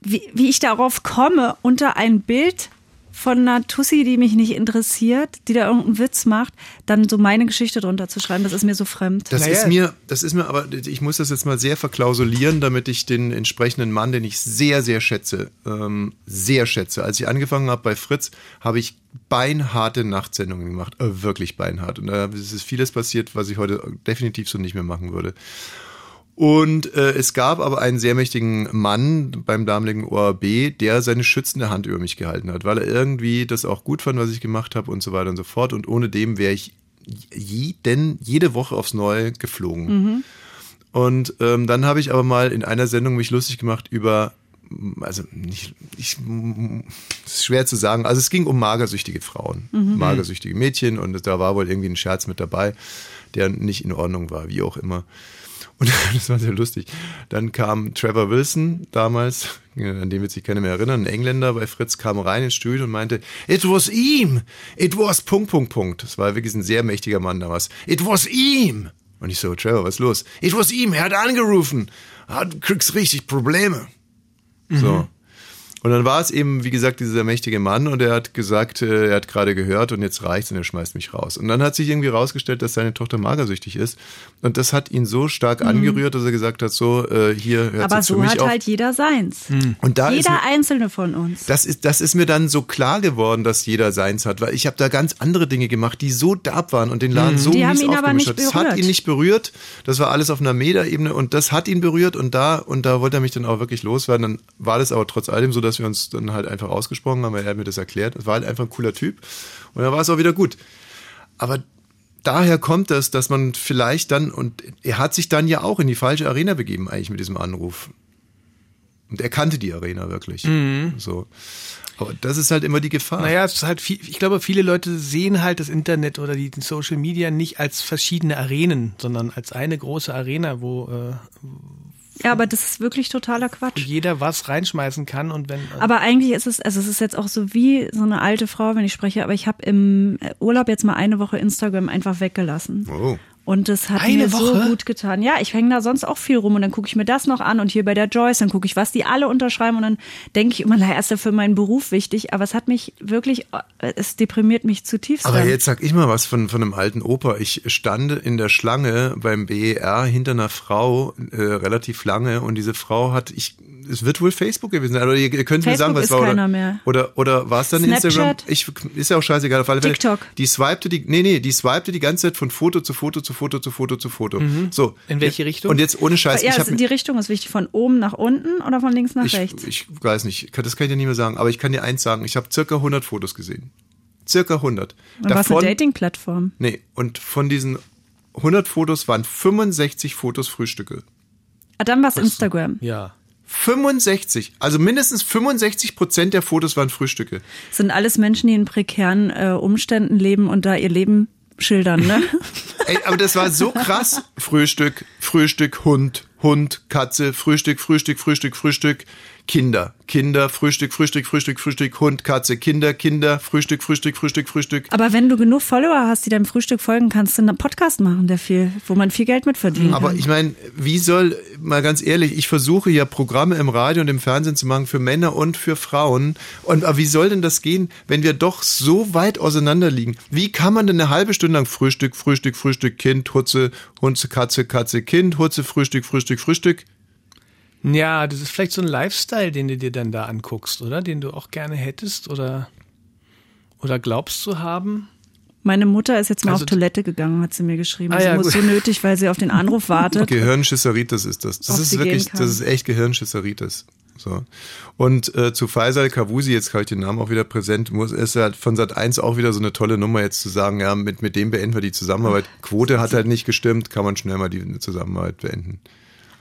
Wie, wie ich darauf komme, unter ein Bild von einer Tussi, die mich nicht interessiert, die da irgendeinen Witz macht, dann so meine Geschichte drunter zu schreiben, das ist mir so fremd. Das Naja. ist mir, das ist mir aber, ich muss das jetzt mal sehr verklausulieren, damit ich den entsprechenden Mann, den ich sehr, sehr schätze, ähm, sehr schätze. Als ich angefangen habe bei Fritz, habe ich beinharte Nachtsendungen gemacht, äh, wirklich beinhart. Und da ist vieles passiert, was ich heute definitiv so nicht mehr machen würde. Und äh, es gab aber einen sehr mächtigen Mann beim damaligen ORB, der seine schützende Hand über mich gehalten hat, weil er irgendwie das auch gut fand, was ich gemacht habe und so weiter und so fort. Und ohne dem wäre ich jeden, jede Woche aufs Neue geflogen. Und ähm, dann habe ich aber mal in einer Sendung mich lustig gemacht über, also nicht, ich, ist schwer zu sagen, also es ging um magersüchtige Frauen, magersüchtige Mädchen und da war wohl irgendwie ein Scherz mit dabei, der nicht in Ordnung war, wie auch immer. Und das war sehr lustig. Dann kam Trevor Wilson damals, an den wird sich keiner mehr erinnern, ein Engländer bei Fritz, kam rein ins Studio und meinte, it was ihm, it was Punkt, Punkt, Punkt. Das war wirklich ein sehr mächtiger Mann damals. It was ihm. Und ich so, Trevor, was ist los? It was ihm, er hat angerufen. Hat, kriegst richtig Probleme. So. Und dann war es eben, wie gesagt, dieser mächtige Mann und er hat gesagt, äh, er hat gerade gehört und jetzt reicht's und er schmeißt mich raus. Und dann hat sich irgendwie rausgestellt, dass seine Tochter magersüchtig ist. Und das hat ihn so stark angerührt, dass er gesagt hat, so, äh, hier hört Mhm. Aber jetzt für so mich hat auf. halt jeder seins. und da ist Jeder mir, einzelne von uns. das ist, das ist mir dann so klar geworden, dass jeder seins hat, weil ich habe da ganz andere Dinge gemacht, die so derb waren und den Laden so Die haben mies ihn aber aufgemischt nicht hat. Das hat berührt. ihn nicht berührt. Das war alles auf einer Metaebene und das hat ihn berührt und da und da wollte er mich dann auch wirklich loswerden. Dann war das aber trotz allem so, dass wir uns dann halt einfach ausgesprochen haben, weil er hat mir das erklärt. Es war halt einfach ein cooler Typ und dann war es auch wieder gut. Aber daher kommt das, dass man vielleicht dann und er hat sich dann ja auch in die falsche Arena begeben eigentlich mit diesem Anruf. Und er kannte die Arena wirklich. So. Aber das ist halt immer die Gefahr. Naja, es ist halt viel, ich glaube, viele Leute sehen halt das Internet oder die Social Media nicht als verschiedene Arenen, sondern als eine große Arena, wo, äh, Ja, aber das ist wirklich totaler Quatsch. jeder was reinschmeißen kann und wenn. Aber eigentlich ist es, also es ist jetzt auch so wie so eine alte Frau, wenn ich spreche, aber ich habe im Urlaub jetzt mal eine Woche Instagram einfach weggelassen. Oh. Und das hat Eine mir Woche? so gut getan. Ja, ich hänge da sonst auch viel rum und dann gucke ich mir das noch an und hier bei der Joyce, dann gucke ich, was die alle unterschreiben und dann denke ich immer, naja, ist ja für meinen Beruf wichtig, aber es hat mich wirklich, es deprimiert mich zutiefst. Aber dann. jetzt sag ich mal was von, von einem alten Opa. Ich stand in der Schlange beim BER hinter einer Frau äh, relativ lange und diese Frau hat, ich, es wird wohl Facebook gewesen sein. Oder ihr, ihr könnt mir Facebook sagen, was ist war. keiner oder, mehr. oder oder war es dann Snapchat? Instagram? Ich, ist ja auch scheißegal. Auf alle Fälle. TikTok. Die swipete die, nee, nee, die swipete die ganze Zeit von Foto zu Foto zu Foto zu Foto zu Foto. So. In welche Richtung? Und jetzt ohne Scheiß. ja, ich es, hab, die Richtung ist wichtig, von oben nach unten oder von links nach ich, rechts. ich weiß nicht, das kann ich dir nicht mehr sagen, aber ich kann dir eins sagen, ich habe circa 100 Fotos gesehen. Circa 100. Und was eine Dating-Plattform. Nee, und von diesen 100 Fotos waren 65 Fotos Frühstücke. Ah, dann war es Instagram. ja. 65, also mindestens 65 Prozent der Fotos waren Frühstücke. Das sind alles Menschen, die in prekären äh, Umständen leben und da ihr Leben schildern, ne? Ey, aber das war so krass. Frühstück, Frühstück, Hund, Hund, Katze, Frühstück, Frühstück, Frühstück, Frühstück, Kinder, Kinder, Frühstück, Frühstück, Frühstück, Frühstück, Hund, Katze, Kinder, Kinder, Frühstück, Frühstück, Frühstück, Frühstück. Aber wenn du genug Follower hast, die deinem Frühstück folgen, kannst du einen Podcast machen, der viel, wo man viel Geld mit verdienen Aber kann. ich meine, wie soll, mal ganz ehrlich, ich versuche ja Programme im Radio und im Fernsehen zu machen für Männer und für Frauen. Und aber wie soll denn das gehen, wenn wir doch so weit auseinander liegen? Wie kann man denn eine halbe Stunde lang Frühstück, Frühstück, Frühstück, Kind, Hutze, Hunze, Katze, Katze, Kind, Hutze, Frühstück, Frühstück, Frühstück? Ja, das ist vielleicht so ein Lifestyle, den du dir dann da anguckst, oder? Den du auch gerne hättest oder, oder glaubst zu haben. Meine Mutter ist jetzt mal Also- auf Toilette gegangen, hat sie mir geschrieben. Ah, sie ja, muss gut. so nötig, weil sie auf den Anruf wartet. Gehirnschisseritis ist das. Das ist sie wirklich, das ist echt Gehirnschisseritis. So. Und äh, zu Faisal Kavusi, jetzt habe ich den Namen auch wieder präsent, muss ist halt von Sat 1 auch wieder so eine tolle Nummer jetzt zu sagen, ja, mit, mit dem beenden wir die Zusammenarbeit. Quote hat halt nicht gestimmt, kann man schnell mal die Zusammenarbeit beenden.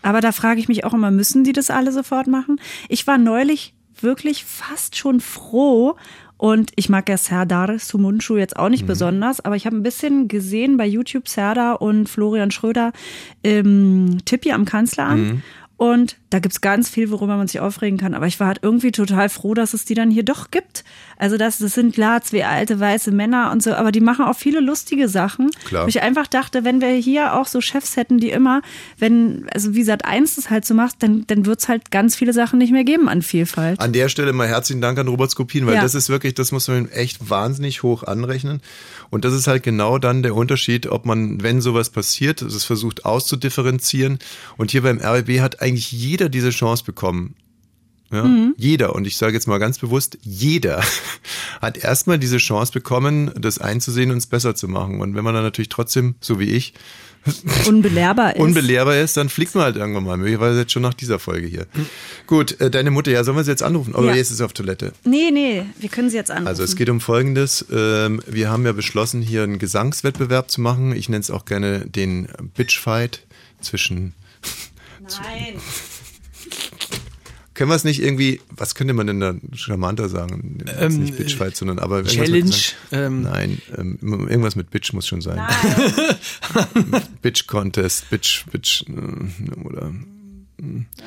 Aber da frage ich mich auch immer, müssen die das alle sofort machen? Ich war neulich wirklich fast schon froh und ich mag ja Serdar Sumunchu jetzt auch nicht Mhm. besonders, aber ich habe ein bisschen gesehen bei YouTube Serdar und Florian Schröder im Tippi am Kanzleramt. Mhm. Und da gibt's ganz viel, worüber man sich aufregen kann. Aber ich war halt irgendwie total froh, dass es die dann hier doch gibt. Also das, das sind klar zwei alte weiße Männer und so, aber die machen auch viele lustige Sachen. Klar. Wo ich einfach dachte, wenn wir hier auch so Chefs hätten, die immer, wenn, also wie Sat 1 das halt so macht, dann, dann wird's halt ganz viele Sachen nicht mehr geben an Vielfalt. An der Stelle mal herzlichen Dank an Robert Skopin, weil Ja. das ist wirklich, das muss man echt wahnsinnig hoch anrechnen. Und das ist halt genau dann der Unterschied, ob man, wenn sowas passiert, es versucht auszudifferenzieren. Und hier beim RBB hat eigentlich jeder diese Chance bekommen. Ja? Mhm. Jeder, und ich sage jetzt mal ganz bewusst, jeder hat erstmal diese Chance bekommen, das einzusehen und es besser zu machen. Und wenn man dann natürlich trotzdem, so wie ich, Unbelehrbar ist. unbelehrbar ist, dann fliegt man halt irgendwann mal. Möglicherweise jetzt schon nach dieser Folge hier. Gut, äh, deine Mutter, ja, sollen wir sie jetzt anrufen? Oder Ja. jetzt ist sie auf Toilette. Nee, nee, wir können sie jetzt anrufen. Also es geht um Folgendes. Ähm, wir haben ja beschlossen, hier einen Gesangswettbewerb zu machen. Ich nenne es auch gerne den Bitchfight zwischen. Nein. Können wir es nicht irgendwie, was könnte man denn da charmanter sagen? Ähm, nicht Bitchfight, sondern aber Challenge, ähm, Nein, ähm, irgendwas mit Bitch muss schon sein. Bitch Contest, Bitch, Bitch äh, oder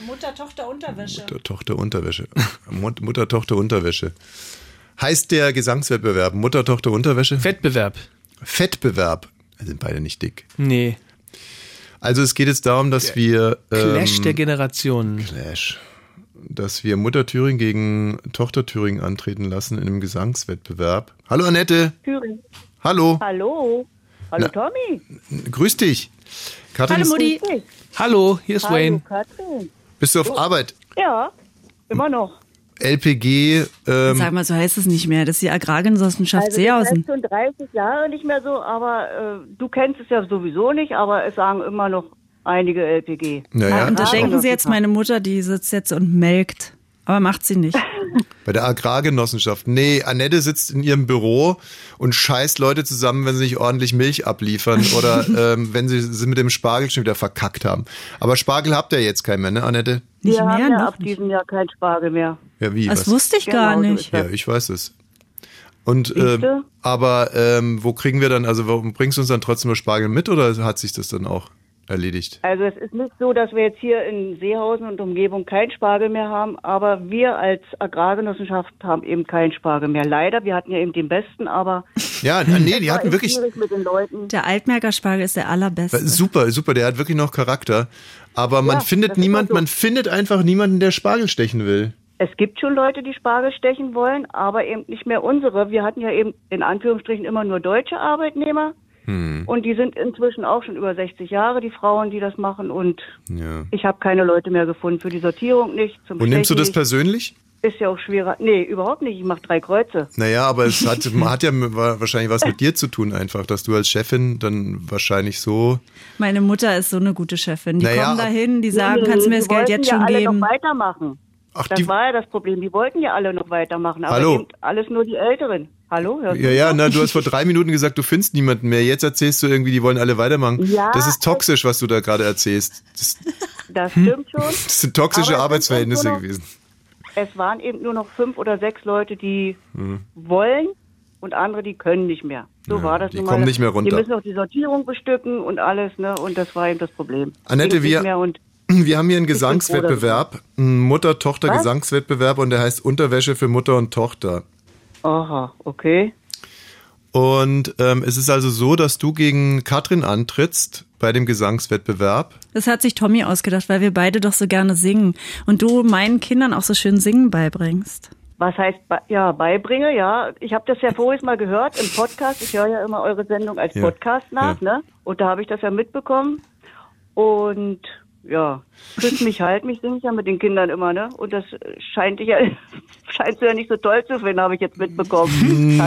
Mutter, Tochter, Unterwäsche. Mutter, Tochter, Unterwäsche. Mut- Mutter, Tochter, Unterwäsche. Heißt der Gesangswettbewerb Mutter, Tochter, Unterwäsche? Wettbewerb. Fettbewerb. Sind beide nicht dick. Nee. Also es geht jetzt darum, dass wir Clash ähm, der Generationen. Clash, dass wir Mutter Thüringen gegen Tochter Thüringen antreten lassen in einem Gesangswettbewerb. Hallo Annette. Thüringen. Hallo. Hallo. Hallo Na. Tommy. Grüß dich. Katrin, Hallo Mutti. Hallo, hier ist Hallo Wayne. Katrin. bist du auf Arbeit? Ja, immer noch. LPG, ähm, Sag mal, so heißt es nicht mehr. Das ist die Agrargenossenschaft Also Seehausen. heißt schon 30 Jahre nicht mehr so, aber äh, du kennst es ja sowieso nicht, aber es sagen immer noch einige LPG. naja, Und da Ah, denken. Sie jetzt, meine Mutter, die sitzt jetzt und melkt. Aber macht sie nicht. bei der Agrargenossenschaft. Nee, Annette sitzt in ihrem Büro und scheißt Leute zusammen, wenn sie nicht ordentlich Milch abliefern oder ähm, wenn sie sie mit dem Spargel schon wieder verkackt haben. Aber Spargel habt ihr jetzt keinen mehr, ne, Annette? Nicht Wir haben mehr, ja noch ab nicht. diesem Jahr kein Spargel mehr. Ja, wie? Das was? wusste ich gar Genau, nicht. Ja, ich weiß es. Und ähm, aber ähm, wo kriegen wir dann, also warum bringst du uns dann trotzdem nur Spargel mit oder hat sich das dann auch erledigt? Also es ist nicht so, dass wir jetzt hier in Seehausen und Umgebung kein Spargel mehr haben, aber wir als Agrargenossenschaft haben eben keinen Spargel mehr. Leider, wir hatten ja eben den besten, aber Ja, nee, die hatten wirklich schwierig mit den Leuten. Der Altmerker Spargel ist der allerbeste. super, super, der hat wirklich noch Charakter. Aber man Ja, findet niemand, so. man findet einfach niemanden, der Spargel stechen will. Es gibt schon Leute, die Spargel stechen wollen, aber eben nicht mehr unsere. Wir hatten ja eben in Anführungsstrichen immer nur deutsche Arbeitnehmer. Hm. Und die sind inzwischen auch schon über 60 Jahre, die Frauen, die das machen. Und Ja. ich habe keine Leute mehr gefunden. Für die Sortierung nicht, zum Und nimmst du das nicht. persönlich? Ist ja auch schwerer. Nee, überhaupt nicht. Ich mache drei Kreuze. Naja, aber es hat, hat ja wahrscheinlich was mit dir zu tun einfach, dass du als Chefin dann wahrscheinlich so. Meine Mutter ist so eine gute Chefin. Die Naja, kommen dahin, die sagen, kannst du mir das Geld wollten jetzt ja schon alle geben? noch weitermachen. Ach, Das die, war ja das Problem. Die wollten ja alle noch weitermachen. Aber Hallo? alles nur die Älteren. Hallo? Ja, ja, na, du hast vor drei Minuten gesagt, du findest niemanden mehr. Jetzt erzählst du irgendwie, die wollen alle weitermachen. Ja, das ist toxisch, was du da gerade erzählst. Das? Das stimmt schon. das sind toxische Arbeitsverhältnisse noch- gewesen. Es waren eben nur noch fünf oder sechs Leute, die Hm. wollen und andere, die können nicht mehr. So Ja, war das die nun kommen mal. nicht mehr runter. Die müssen auch die Sortierung bestücken und alles, ne? Und das war eben das Problem. Annette, wir- Wir haben hier einen Gesangswettbewerb, einen Mutter-Tochter-Gesangswettbewerb und der heißt Unterwäsche für Mutter und Tochter. Aha, okay. Und ähm, es ist also so, dass du gegen Katrin antrittst bei dem Gesangswettbewerb. Das hat sich Tommy ausgedacht, weil wir beide doch so gerne singen. Und du meinen Kindern auch so schön Singen beibringst. Was heißt, ja, beibringe, ja. Ich habe das ja vorhin mal gehört im Podcast. Ich höre ja immer eure Sendung als Ja, Podcast nach, ja. ne? Und da habe ich das ja mitbekommen. Und ja, küss mich, halt mich, singe ich ja mit den Kindern immer, ne? Und das scheint dich ja, scheinst du ja nicht so toll zu finden, habe ich jetzt mitbekommen.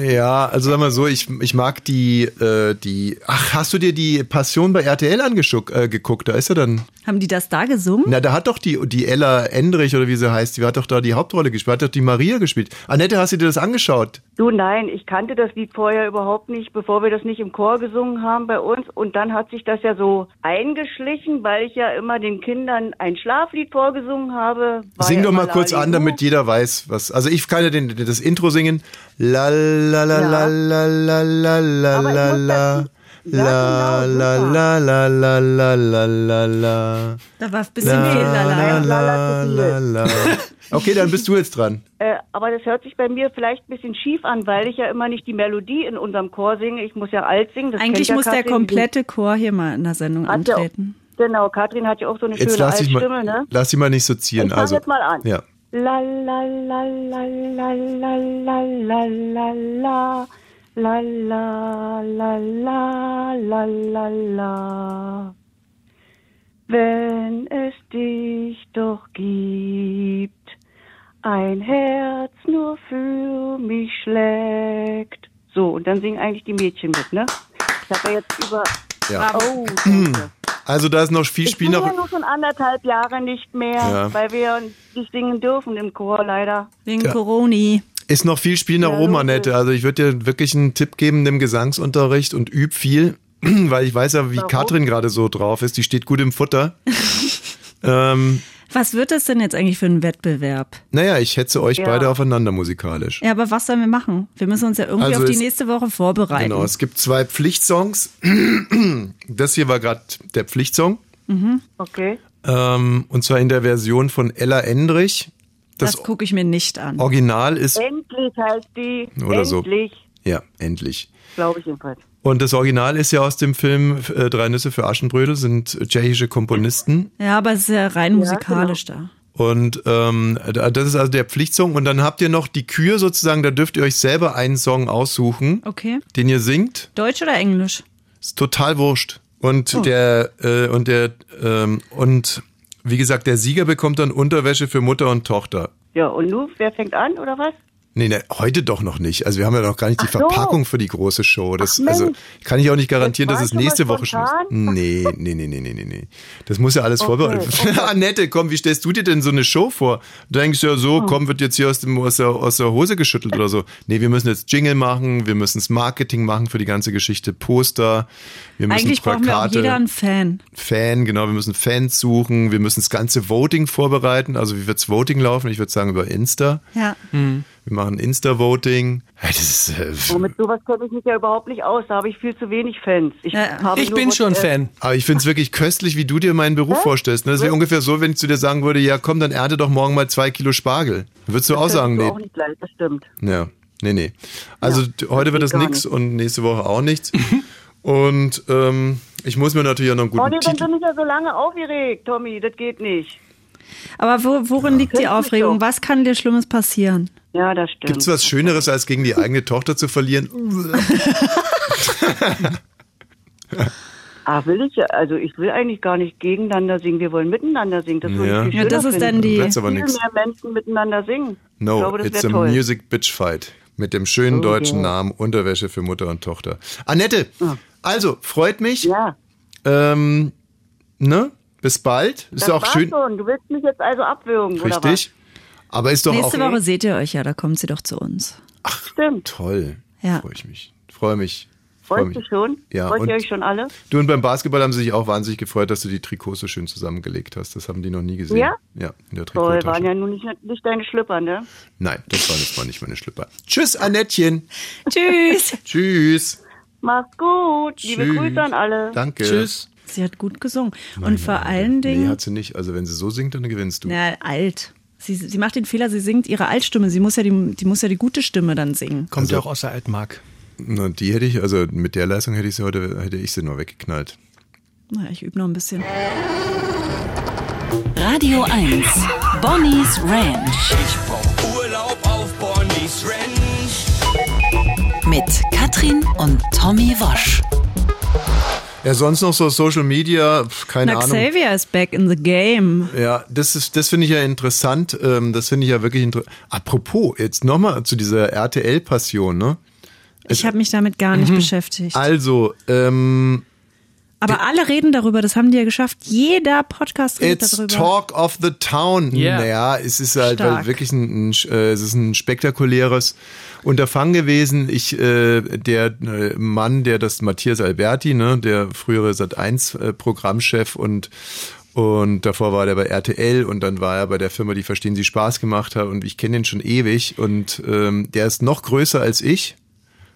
Ja, also sag mal so, ich, ich mag die, äh, die. Ach, hast du dir die Passion bei RTL angeschuckt, äh, geguckt? Da ist er dann. Haben die das da gesungen? Na, da hat doch die, die Ella Endrich oder wie sie heißt, die hat doch da die Hauptrolle gespielt, hat doch die Maria gespielt. Annette, hast du dir das angeschaut? Du, nein, ich kannte das Lied vorher überhaupt nicht, bevor wir das nicht im Chor gesungen haben bei uns. Und dann hat sich das ja so eingeschlichen, weil ich ja immer den Kindern ein Schlaflied vorgesungen habe. War Sing doch mal kurz an, damit jeder weiß, was. Also ich kann ja den, das Intro singen. La la la la la la la la la la. La genau, la la la la la la la la. Da war ein bisschen. La la la la. Okay, dann bist du jetzt dran. Äh, aber das hört sich bei mir vielleicht ein bisschen schief an, weil ich ja immer nicht die Melodie in unserem Chor singe. Ich muss ja alt singen. Das Eigentlich muss der komplette Chor hier mal in der Sendung antreten. Genau, Katrin hat ja auch so eine Jetzt schöne lass mal, Altstimme, ne? lass dich mal nicht so ziehen. Ich also, jetzt mal an. Ja. La la la la la la la la la la la la la la la la la Wenn es dich doch gibt, Ein Herz nur für mich schlägt. So, und dann singen eigentlich die Mädchen mit, ne? Ich habe ja jetzt über. Ja. Oh, danke. Also da ist noch viel Ich Spiel singe noch. ja nur schon anderthalb Jahre nicht mehr, Ja. weil wir nicht singen dürfen im Chor leider. Wegen Coroni. Ist noch viel Spiel nach Ja, oben, logisch. Annette. Also ich würde dir wirklich einen Tipp geben, nimm Gesangsunterricht und üb viel, weil ich weiß ja, wie Warum? Katrin gerade so drauf ist. Die steht gut im Futter. ähm, Was wird das denn jetzt eigentlich für ein Wettbewerb? naja, ich hetze euch Ja. beide aufeinander musikalisch. Ja, aber was sollen wir machen? Wir müssen uns ja irgendwie Also auf die nächste Woche vorbereiten. Genau, es gibt zwei Pflichtsongs. Das hier war gerade der Pflichtsong. Okay. Ähm, und zwar in der Version von Ella Endrich. das Das gucke ich mir nicht an. Original ist. Endlich heißt die. Oder so. Endlich, Ja, endlich. glaube ich jedenfalls. Und das Original ist ja aus dem Film äh, Drei Nüsse für Aschenbrödel, sind tschechische Komponisten. Ja, aber es ist ja rein musikalisch genau. da. Und ähm, da- das ist also der Pflichtsong. Und dann habt ihr noch die Kür sozusagen, da dürft ihr euch selber einen Song aussuchen, Okay. den ihr singt. Deutsch oder Englisch? Ist total wurscht. Und der äh, und der ähm, und wie gesagt, der Sieger bekommt dann Unterwäsche für Mutter und Tochter. Ja, und nun, wer fängt an, oder was? Nee, nee, heute doch noch nicht. Also wir haben ja noch gar nicht die so. Verpackung für die große Show. Das, Ach, also Mensch. kann ich auch nicht garantieren, Das dass es nächste Woche schon ist. Nee, nee, nee, nee, nee, nee, nee. Das muss ja alles Okay, vorbereitet werden. Annette, komm, wie stellst du dir denn so eine Show vor? Du denkst ja so, komm, wird jetzt hier aus, dem, aus, der, aus der Hose geschüttelt oder so. Nee, wir müssen jetzt Jingle machen, wir müssen das Marketing machen für die ganze Geschichte, Poster, wir müssen Eigentlich brauchen wir auch Plakate. jeder einen Fan. Fan, genau, wir müssen Fans suchen, wir müssen das ganze Voting vorbereiten. Also wie wird's Voting laufen? Ich würde sagen über Insta. Ja. Wir machen Insta-Voting. Ja, Das ist, äh, Oh, mit sowas kenne ich mich ja überhaupt nicht aus. Da habe ich viel zu wenig Fans. Ich, Ja, habe Ich nur bin schon äh, Fan. aber ich finde es wirklich köstlich, wie du dir meinen Beruf vorstellst. Ne? Das wäre ungefähr so, wenn ich zu dir sagen würde, ja komm, dann ernte doch morgen mal zwei Kilo Spargel. Würdest du auch das sagen, ist nee. auch nicht leicht, das stimmt. Ja, nee, nee. Also d- heute wird das gar nix nicht. und nächste Woche auch nichts. und ähm, ich muss mir natürlich auch noch einen Oh guten nee, dann bin ich ja so lange aufgeregt, Tommy. Das geht nicht. Aber wo, worin liegt die Aufregung? Was kann dir Schlimmes passieren? Ja, das stimmt. Gibt's was Schöneres, als gegen die eigene Tochter zu verlieren? Ah, will ich ja. Also ich will eigentlich gar nicht gegeneinander singen. Wir wollen miteinander singen. Das Ja. Ja, das ist dann die- Wird's aber Viel nix. mehr Menschen miteinander singen. No, glaube, das it's a toll. music bitch fight. Mit dem schönen Oh, deutschen. Namen Unterwäsche für Mutter und Tochter. Annette, also, freut mich. Ja, Ähm, ne? Bis bald. Ist das auch war's schön. schon. Du willst mich jetzt also abwürgen, oder was? Richtig. Aber ist doch Nächste auch Woche seht ihr euch ja, da kommt sie doch zu uns. Stimmt. toll. Ja. Freue ich mich. Freue mich. Freu Freust mich. du schon? Ja, Freut ihr euch schon alle? Du und beim Basketball haben sie sich auch wahnsinnig gefreut, dass du die Trikots so schön zusammengelegt hast. Das haben die noch nie gesehen. Ja? Ja, in der Toll, Trikottasche. waren ja nun nicht, nicht deine Schlüpper, ne? Nein, das waren jetzt mal nicht meine Schlipper. Tschüss, Annettchen. Tschüss! Tschüss. Mach's gut. Liebe Tschüss. Grüße an alle. Danke. Tschüss. Sie hat gut gesungen. Und vor allen Dingen. Nee, hat sie nicht. Also wenn sie so singt, dann gewinnst du. Na, alt. Sie, sie macht den Fehler, sie singt ihre Altstimme. Sie muss ja die, die muss ja die gute Stimme dann singen. Kommt Also- ja auch aus der Altmark. Na, die hätte ich, also mit der Leistung hätte ich sie heute, hätte ich sie nur weggeknallt. Na, ich übe noch ein bisschen. Radio 1. Bonnie's Ranch Ich brauch Urlaub auf Bonnie's Ranch. mit Katrin und Tommy Wosch. Ja, sonst noch so Social Media, keine Na, Ahnung. Xavier is back in the game. Ja, das ist, das finde ich ja interessant. Ähm, das finde ich ja wirklich interessant. Apropos, jetzt nochmal zu dieser RTL-Passion, ne? Ich habe mich damit gar nicht beschäftigt. Also, ähm, Aber alle reden darüber, das haben die ja geschafft. Jeder Podcast redet It's darüber. Talk of the Town. Yeah. Naja, es ist halt Stark. wirklich ein, ein, äh, es ist ein spektakuläres Unterfangen gewesen. Ich, äh, der äh, Mann, der das Matthias Alberti, ne, der frühere Sat 1 äh, Programmchef und und davor war der bei RTL und dann war er bei der Firma, die Verstehen Sie Spaß gemacht hat und ich kenne ihn schon ewig und ähm, der ist noch größer als ich.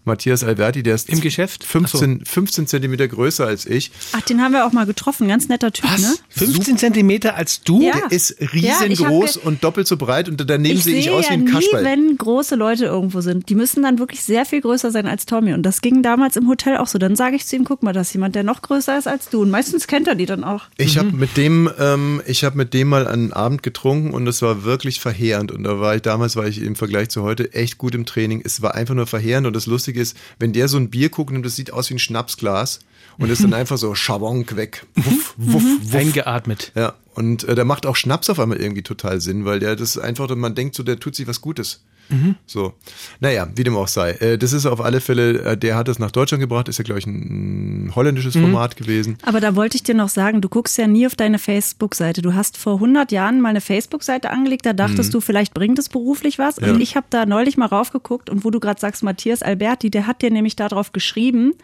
Matthias Alberti, der ist Im Geschäft? 15, 15 Zentimeter größer als ich. Ach, den haben wir auch mal getroffen. Ganz netter Typ, ne? 15 Zentimeter als du? Ja. Der ist Ja, riesengroß ge- und doppelt so breit und daneben Ich sehe ich aus ja wie ein nie, Kasperl. wenn große Leute irgendwo sind. Die müssen dann wirklich sehr viel größer sein als Tommy. Und das ging damals im Hotel auch so. Dann sage ich zu ihm, guck mal, das ist jemand, der noch größer ist als du. Und meistens kennt er die dann auch. Ich habe mit dem, ähm, ich habe mit dem mal einen Abend getrunken und es war wirklich verheerend. Und da war ich damals, war ich im Vergleich zu heute echt gut im Training. Es war einfach nur verheerend und das Lustige lustig ist, wenn der so ein Bierkrug nimmt, das sieht aus wie ein Schnapsglas und ist dann einfach so Schabonk weg. Wuff, wuff, wuff. Eingeatmet. Ja, und äh, der macht auch Schnaps auf einmal irgendwie total Sinn, weil der das einfach, man denkt so, der tut sich was Gutes. So. Naja, wie dem auch sei. Äh, das ist auf alle Fälle, äh, der hat das nach Deutschland gebracht, ist ja, glaube ich, ein holländisches Format gewesen. Aber da wollte ich dir noch sagen, du guckst ja nie auf deine Facebook-Seite. Du hast vor 100 Jahren mal eine Facebook-Seite angelegt, da dachtest du, vielleicht bringt es beruflich was. Und Ja. ich habe da neulich mal raufgeguckt und wo du gerade sagst, Matthias Alberti, der hat dir nämlich darauf geschrieben,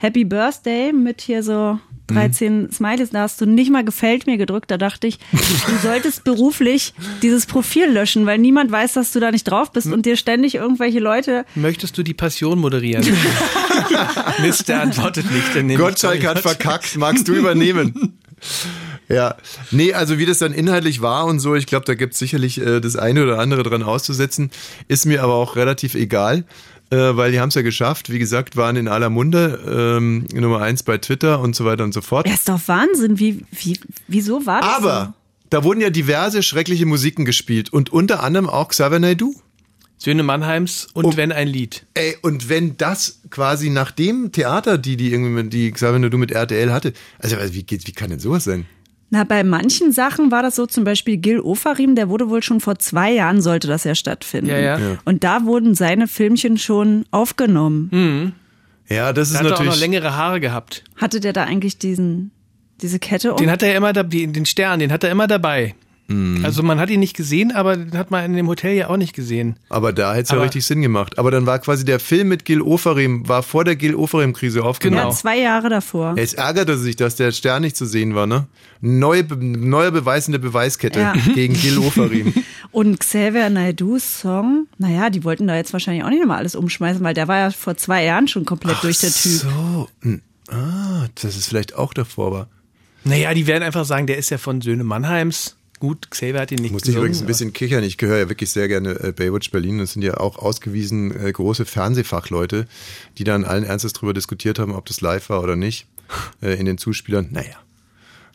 Happy Birthday mit hier so 13 Smileys, da hast du nicht mal gefällt mir gedrückt. Da dachte ich, du solltest beruflich dieses Profil löschen, weil niemand weiß, dass du da nicht drauf bist und dir ständig irgendwelche Leute Möchtest du die Passion moderieren? Mist, der antwortet nicht. Gottschalk hat Gott. verkackt, magst du übernehmen? Ja, nee, also wie das dann inhaltlich war und so, ich glaube, da gibt es sicherlich äh, das eine oder andere dran auszusetzen, ist mir aber auch relativ egal, weil die haben es ja geschafft, wie gesagt, waren in aller Munde, ähm, Nummer eins bei Twitter und so weiter und so fort. Ja, ist doch Wahnsinn. Wie, wie, wieso war das Aber da wurden ja diverse schreckliche Musiken gespielt und unter anderem auch Xavier Naidoo. Söhne Mannheims und Oh. wenn ein Lied. Ey, und wenn das quasi nach dem Theater, die die irgendwie mit, die Xavier Naidoo mit RTL hatte, also wie geht, wie kann denn sowas sein? Na, bei manchen Sachen war das so, zum Beispiel Gil Ofarim, der wurde wohl schon vor zwei Jahren, sollte das ja stattfinden. Ja, ja. Und da wurden seine Filmchen schon aufgenommen. Ja, das ist Er hat auch noch natürlich. längere Haare gehabt. Hatte der da eigentlich diesen, diese Kette um? Den hat er immer, da, den Stern, den hat er immer dabei. Mhm. Also man hat ihn nicht gesehen, aber den hat man in dem Hotel ja auch nicht gesehen. Aber da hätte es ja richtig Sinn gemacht. Aber dann war quasi der Film mit Gil Ofarim, war vor der Gil Ofarim-Krise aufgenommen. Genau. ja, zwei Jahre davor. Jetzt ärgerte sich, dass der Stern nicht zu sehen war, ne? Neue, neuer Beweis in der Beweiskette Ja. gegen Gil Ofarim. Und Xavier Naidoo's Song, naja, die wollten da jetzt wahrscheinlich auch nicht nochmal alles umschmeißen, weil der war ja vor zwei Jahren schon komplett durch der Typ. So. hm. Ah, dass es vielleicht auch davor war. Naja, die werden einfach sagen, der ist ja von Söhne Mannheims. Gut, Xavier hat ihn nicht Muss ich übrigens ein bisschen kichern. Ich gehöre ja wirklich sehr gerne äh, Baywatch Berlin. Das sind ja auch ausgewiesen äh, große Fernsehfachleute, die dann allen Ernstes darüber diskutiert haben, ob das live war oder nicht. Äh, in den Zuspielern. Naja.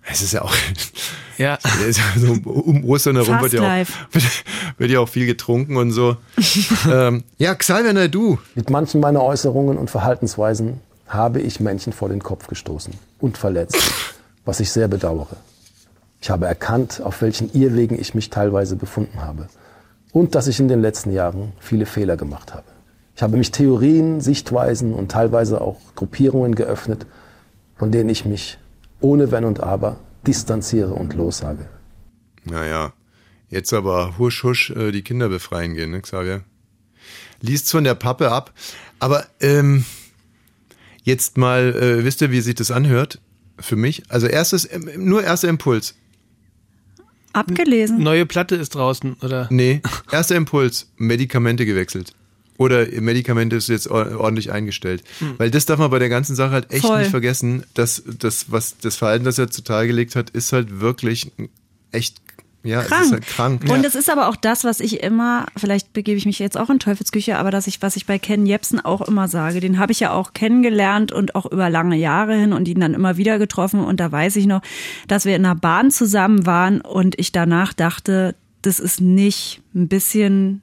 Es ist ja auch, Ja. es ist ja so um Ostern herum wird ja, live. auch, wird, wird ja auch viel getrunken und so. ähm, ja, Xavier Naidoo. Mit manchen meiner Äußerungen und Verhaltensweisen habe ich Männchen vor den Kopf gestoßen und verletzt, was ich sehr bedauere. Ich habe erkannt, auf welchen Irrwegen ich mich teilweise befunden habe und dass ich in den letzten Jahren viele Fehler gemacht habe. Ich habe mich Theorien, Sichtweisen und teilweise auch Gruppierungen geöffnet, von denen ich mich ohne Wenn und Aber distanziere und lossage. Naja, jetzt aber husch husch äh, die Kinder befreien gehen, ne, Xavier? Liest von der Pappe ab. Aber ähm, jetzt mal, äh, wisst ihr, wie sich das anhört? Für mich? Also erstes, ähm, nur erster Impuls. Abgelesen. Neue Platte ist draußen, oder? Nee, erster Impuls, Medikamente gewechselt. Oder Medikamente ist jetzt or- ordentlich eingestellt. Weil das darf man bei der ganzen Sache halt echt Voll. nicht vergessen, dass das, was das Verhalten, das er zutage gelegt hat, ist halt wirklich echt, ja, krank. halt krank. Und es ist aber auch das, was ich immer, vielleicht begebe ich mich jetzt auch in Teufelsküche, aber dass ich, was ich bei Ken Jebsen auch immer sage, den habe ich ja auch kennengelernt und auch über lange Jahre hin und ihn dann immer wieder getroffen. Und da weiß ich noch, dass wir in einer Bahn zusammen waren und ich danach dachte, das ist nicht ein bisschen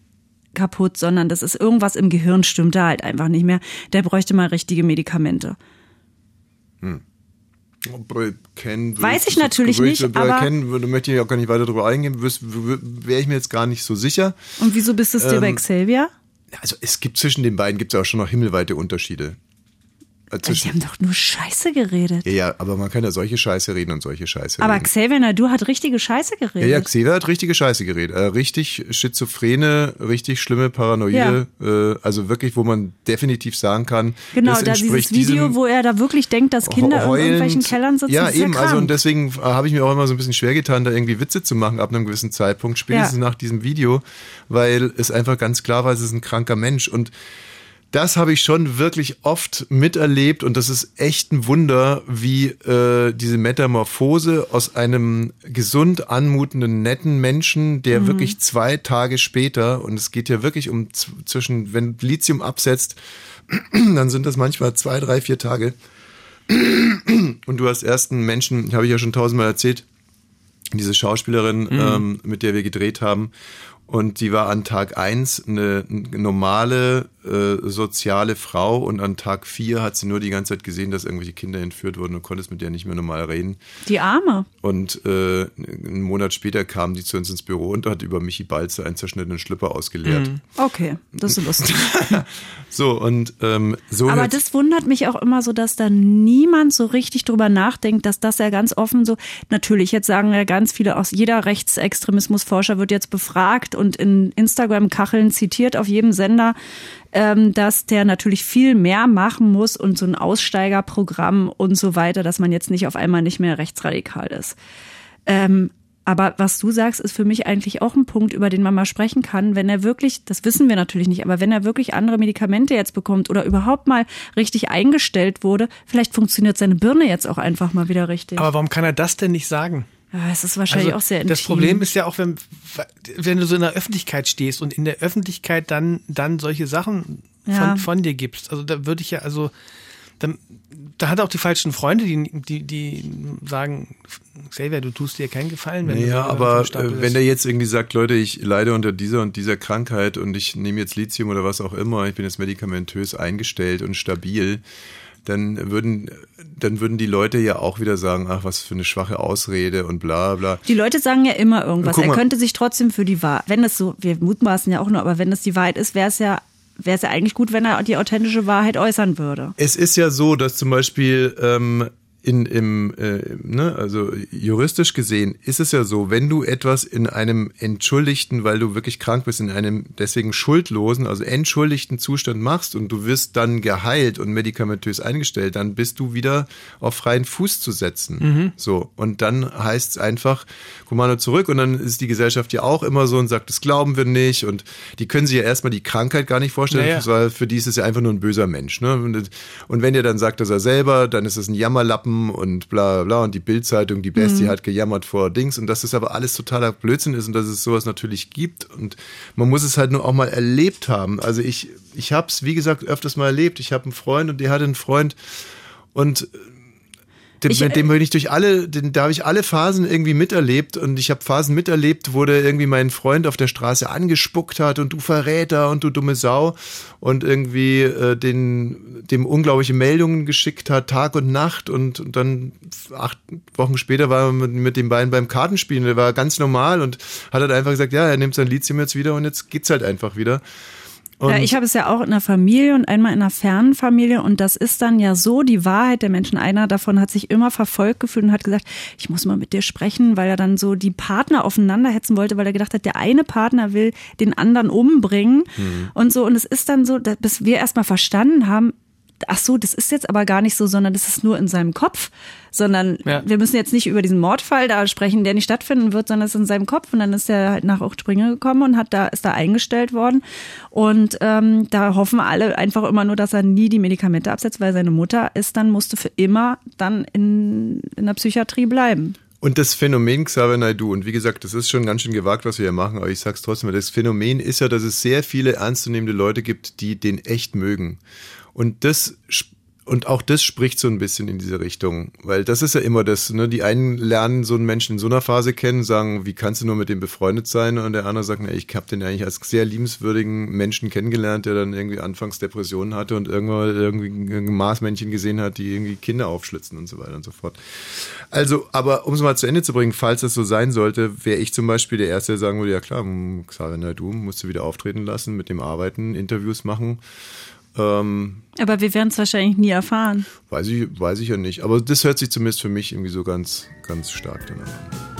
kaputt, sondern das ist irgendwas im Gehirn stimmt da halt einfach nicht mehr. Der bräuchte mal richtige Medikamente. Bei Ken Weiß ich natürlich würde nicht, bei aber- Ken würde, möchte ich auch gar nicht weiter drüber eingehen, wäre ich mir jetzt gar nicht so sicher. Und wieso bist du es dir bei Ähm, Xavier? Also es gibt zwischen den beiden gibt es auch schon noch himmelweite Unterschiede. Äh, Die Zwischen, haben doch nur Scheiße geredet. ja, ja, aber man kann ja solche Scheiße reden und solche Scheiße Aber reden. Xavier Nadu hat richtige Scheiße Ja, geredet. ja, Xavier hat richtige Scheiße geredet. Äh, richtig schizophrene, richtig schlimme Paranoide. Äh, also wirklich, wo man definitiv sagen kann, Genau, das da dieses entspricht Video, diesem wo er da wirklich denkt, dass Kinder in heulend- irgendwelchen Kellern sitzen. Ja, ja eben. Also und deswegen äh, habe ich mir auch immer so ein bisschen schwer getan, da irgendwie Witze zu machen ab einem gewissen Zeitpunkt, spätestens Ja. nach diesem Video, weil es einfach ganz klar war, es ist ein kranker Mensch und das habe ich schon wirklich oft miterlebt und das ist echt ein Wunder, wie äh, diese Metamorphose aus einem gesund anmutenden, netten Menschen, der Mhm. wirklich zwei Tage später, und es geht ja wirklich um zwischen, wenn Lithium absetzt, dann sind das manchmal zwei, drei, vier Tage. Und du hast erst einen Menschen, habe ich ja schon tausendmal erzählt, diese Schauspielerin, ähm, mit der wir gedreht haben. Und die war an Tag eins eine normale äh, soziale Frau und an Tag vier hat sie nur die ganze Zeit gesehen, dass irgendwelche Kinder entführt wurden und konnte mit der nicht mehr normal reden. Die Arme. Und äh, einen Monat später kam die zu uns ins Büro und hat über Michi Balze einen zerschnittenen Schlüpper ausgeleert. Okay, das ist lustig. So, und ähm, so Aber das wundert mich auch immer so, dass da niemand so richtig drüber nachdenkt, dass das ja ganz offen so, natürlich, jetzt sagen ja ganz viele aus jeder Rechtsextremismusforscher wird jetzt befragt und in Instagram-Kacheln zitiert auf jedem Sender, ähm, dass der natürlich viel mehr machen muss und so ein Aussteigerprogramm und so weiter, dass man jetzt nicht auf einmal nicht mehr rechtsradikal ist. Ähm, aber was du sagst, ist für mich eigentlich auch ein Punkt, über den man mal sprechen kann. Wenn er wirklich, das wissen wir natürlich nicht, aber wenn er wirklich andere Medikamente jetzt bekommt oder überhaupt mal richtig eingestellt wurde, vielleicht funktioniert seine Birne jetzt auch einfach mal wieder richtig. Aber warum kann er das denn nicht sagen? Ja, es ist wahrscheinlich Also, auch sehr intim. Das Problem ist ja auch, wenn, wenn du so in der Öffentlichkeit stehst und in der Öffentlichkeit dann, dann solche Sachen von, Ja. von dir gibst. Also da würde ich ja, also dann, da hat er auch die falschen Freunde, die, die, die sagen, Xavier, du tust dir keinen Gefallen, wenn du Ja, wenn du aber äh, wenn der jetzt irgendwie sagt, Leute, ich leide unter dieser und dieser Krankheit und ich nehme jetzt Lithium oder was auch immer, ich bin jetzt medikamentös eingestellt und stabil, dann würden, dann würden die Leute ja auch wieder sagen, ach, was für eine schwache Ausrede und bla bla. Die Leute sagen ja immer irgendwas. Er könnte sich trotzdem für die Wahrheit, wenn es so, wir mutmaßen ja auch nur, aber wenn es die Wahrheit ist, wäre es ja, wäre es ja eigentlich gut, wenn er die authentische Wahrheit äußern würde. Es ist ja so, dass zum Beispiel ähm, in, im, äh, ne, also juristisch gesehen ist es ja so, wenn du etwas in einem entschuldigten, weil du wirklich krank bist, in einem deswegen schuldlosen, also entschuldigten Zustand machst und du wirst dann geheilt und medikamentös eingestellt, dann bist du wieder auf freien Fuß zu setzen. So. Und dann heißt es einfach, Kommando zurück und dann ist die Gesellschaft ja auch immer so und sagt, das glauben wir nicht und die können sich ja erstmal die Krankheit gar nicht vorstellen, Naja. weil für die ist es ja einfach nur ein böser Mensch. Ne? Und, und wenn ihr dann sagt, dass er selber, dann ist es ein Jammerlappen und bla bla bla und die Bildzeitung, die Bestie hat gejammert vor Dings und dass das aber alles totaler Blödsinn ist und dass es sowas natürlich gibt und man muss es halt nur auch mal erlebt haben. Also ich, ich habe es, wie gesagt, öfters mal erlebt. Ich habe einen Freund und der hatte einen Freund und dem, Ich, mit dem bin ich durch alle, den, da habe ich alle Phasen irgendwie miterlebt und ich habe Phasen miterlebt, wo der irgendwie meinen Freund auf der Straße angespuckt hat und du Verräter und du dumme Sau und irgendwie äh, den, dem unglaubliche Meldungen geschickt hat, Tag und Nacht und, und dann acht Wochen später war er mit, mit den beiden beim Kartenspielen, der war ganz normal und hat halt einfach gesagt, ja, er nimmt sein Lithium jetzt wieder und jetzt geht's halt einfach wieder. Und Ja, ich habe es ja auch in einer Familie und einmal in einer fernen Familie und das ist dann ja so die Wahrheit der Menschen. Einer davon hat sich immer verfolgt gefühlt und hat gesagt, ich muss mal mit dir sprechen, weil er dann so die Partner aufeinander hetzen wollte, weil er gedacht hat, der eine Partner will den anderen umbringen und so. Und es ist dann so, dass, bis wir erstmal verstanden haben, ach so, das ist jetzt aber gar nicht so, sondern das ist nur in seinem Kopf, sondern Ja. wir müssen jetzt nicht über diesen Mordfall da sprechen, der nicht stattfinden wird, sondern es ist in seinem Kopf und dann ist er halt nach Ochtspringe gekommen und hat da ist da eingestellt worden und ähm, da hoffen alle einfach immer nur, dass er nie die Medikamente absetzt, weil seine Mutter ist dann musste für immer dann in in der Psychiatrie bleiben. Und das Phänomen Xavier Naidoo, und wie gesagt, das ist schon ganz schön gewagt, was wir hier machen, aber ich sag's trotzdem, das Phänomen ist ja, dass es sehr viele ernstzunehmende Leute gibt, die den echt mögen. Und das und auch das spricht so ein bisschen in diese Richtung, weil das ist ja immer das, ne? Die einen lernen so einen Menschen in so einer Phase kennen, sagen, wie kannst du nur mit dem befreundet sein? Und der andere sagt, na, ich habe den eigentlich als sehr liebenswürdigen Menschen kennengelernt, der dann irgendwie anfangs Depressionen hatte und irgendwann irgendwie ein Maßmännchen gesehen hat, die irgendwie Kinder aufschlitzen und so weiter und so fort. Also, aber um es mal zu Ende zu bringen, falls das so sein sollte, wäre ich zum Beispiel der Erste, der sagen würde, ja klar, Xavier Naidoo musst du wieder auftreten lassen, mit dem arbeiten, Interviews machen. Ähm, Aber wir werden es wahrscheinlich nie erfahren. weiß ich, weiß ich ja nicht. Aber das hört sich zumindest für mich irgendwie so ganz, ganz stark danach an.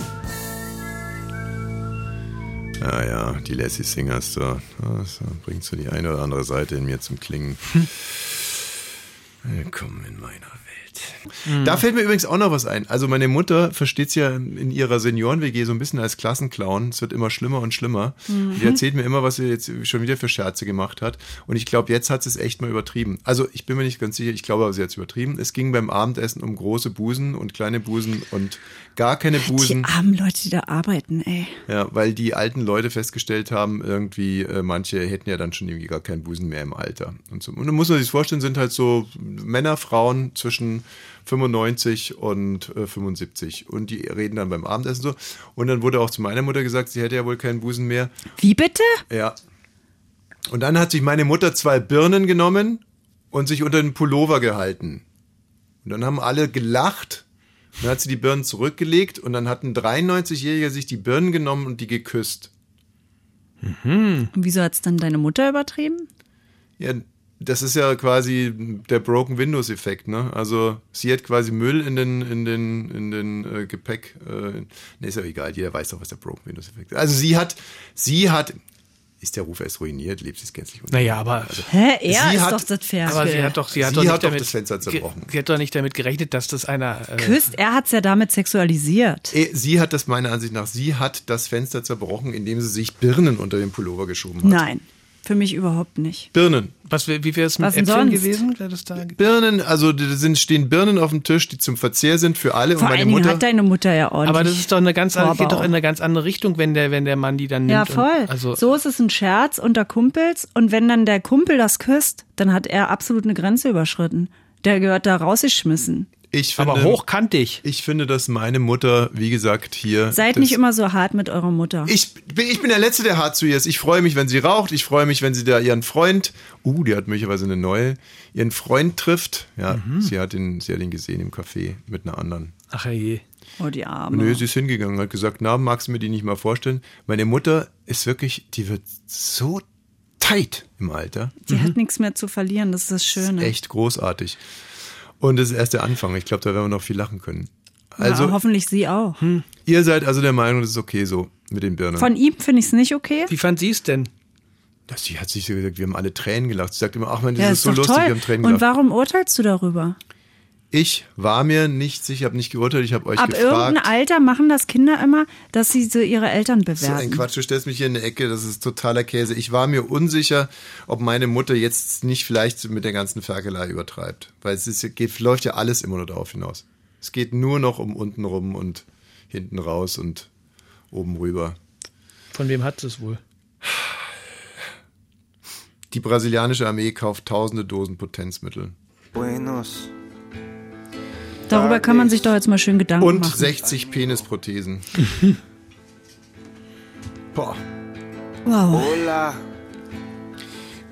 Ja, ja, die Lassie Singers, da, das bringt so die eine oder andere Seite in mir zum Klingen. Willkommen in meiner Welt. Da fällt mir übrigens auch noch was ein. Also meine Mutter versteht es ja in ihrer Senioren-WG so ein bisschen als Klassenclown. Es wird immer schlimmer und schlimmer. Die erzählt mir immer, was sie jetzt schon wieder für Scherze gemacht hat. Und ich glaube, jetzt hat sie es echt mal übertrieben. Also ich bin mir nicht ganz sicher, ich glaube aber, sie hat es übertrieben. Es ging beim Abendessen um große Busen und kleine Busen und gar keine Busen. Die armen Leute, die da arbeiten, ey. Ja, weil die alten Leute festgestellt haben, irgendwie, äh, manche hätten ja dann schon irgendwie gar keinen Busen mehr im Alter. Und, so. und dann muss man sich vorstellen, sind halt so Männer, Frauen zwischen 95 und äh, 75. Und die reden dann beim Abendessen so. Und dann wurde auch zu meiner Mutter gesagt, sie hätte ja wohl keinen Busen mehr. Wie bitte? Ja. Und dann hat sich meine Mutter zwei Birnen genommen und sich unter den Pullover gehalten. Und dann haben alle gelacht. Dann hat sie die Birnen zurückgelegt und dann hat ein 93-Jähriger sich die Birnen genommen und die geküsst. Und wieso hat's dann deine Mutter übertrieben? Ja, das ist ja quasi der Broken Windows Effekt, ne? Also sie hat quasi Müll in den in den in den äh, Gepäck. Äh, ne, ist ja egal, jeder weiß doch, was der Broken Windows Effekt ist. Also sie hat sie hat ist der Ruf erst ruiniert, lebt sie es gänzlich unter. Naja, aber, Hä? Er Sie ist hat- doch das Pferd. aber sie hat doch, sie hat Sie doch nicht hat doch damit, das Fenster zerbrochen. Sie hat doch nicht damit gerechnet, dass das einer. Äh, Küsst, er hat's ja damit sexualisiert. Sie hat das meiner Ansicht nach, sie hat das Fenster zerbrochen, indem sie sich Birnen unter den Pullover geschoben hat. Nein, für mich überhaupt nicht. Birnen. was, wie wäre es mit Was Äpfeln sonst? gewesen? Wäre das da? Birnen, also da sind, stehen Birnen auf dem Tisch, die zum Verzehr sind für alle. Vor und meine allen Dingen Mutter. hat deine Mutter ja ordentlich. Aber das ist doch eine ganz andere, geht Vorbau. doch in eine ganz andere Richtung, wenn der, wenn der Mann die dann nimmt. Ja, voll. Und, also, so ist es ein Scherz unter Kumpels. Und wenn dann der Kumpel das küsst, dann hat er absolut eine Grenze überschritten. Der gehört da rausgeschmissen. Ich finde, aber hochkantig. Ich finde, dass meine Mutter, wie gesagt, hier. Seid das, nicht immer so hart mit eurer Mutter. Ich bin, ich bin der Letzte, der hart zu ihr ist. Ich freue mich, wenn sie raucht. Ich freue mich, wenn sie da ihren Freund, uh, die hat möglicherweise eine neue, ihren Freund trifft. Ja, Mhm. sie, hat ihn, sie hat ihn gesehen im Café mit einer anderen. Ach je. oh, die Arme. Nö, sie ist hingegangen, hat gesagt, na, magst du mir die nicht mal vorstellen? Meine Mutter ist wirklich, die wird so tight im Alter. Die hat nichts mehr zu verlieren, das ist das Schöne. Echt großartig. Und das ist erst der Anfang. Ich glaube, da werden wir noch viel lachen können. Also, ja, hoffentlich sie auch. ihr seid also der Meinung, das ist okay so mit den Birnen. Von ihm finde ich es nicht okay. Wie fand sie es denn? Das, sie hat sich so gesagt, wir haben alle Tränen gelacht. Sie sagt immer, ach man, das Ja, ist, ist so lustig, wir toll. haben Tränen Und gelacht. warum urteilst du darüber? Ich war mir nicht sicher, habe nicht geurteilt, ich habe euch Ab gefragt. irgendeinem Alter machen das Kinder immer, dass sie so ihre Eltern So ein bewerten. Quatsch, du stellst mich hier in eine Ecke, das ist totaler Käse. Ich war mir unsicher, ob meine Mutter jetzt nicht vielleicht mit der ganzen Ferkelei übertreibt. Weil es ist, geht, läuft ja alles immer nur darauf hinaus. Es geht nur noch um unten rum und hinten raus und oben rüber. Von wem hat sie es wohl? Die brasilianische Armee kauft tausende Dosen Potenzmittel. Buenos. Darüber kann man sich doch jetzt mal schön Gedanken Und machen. 60 Penisprothesen. Boah. Wow. Hola.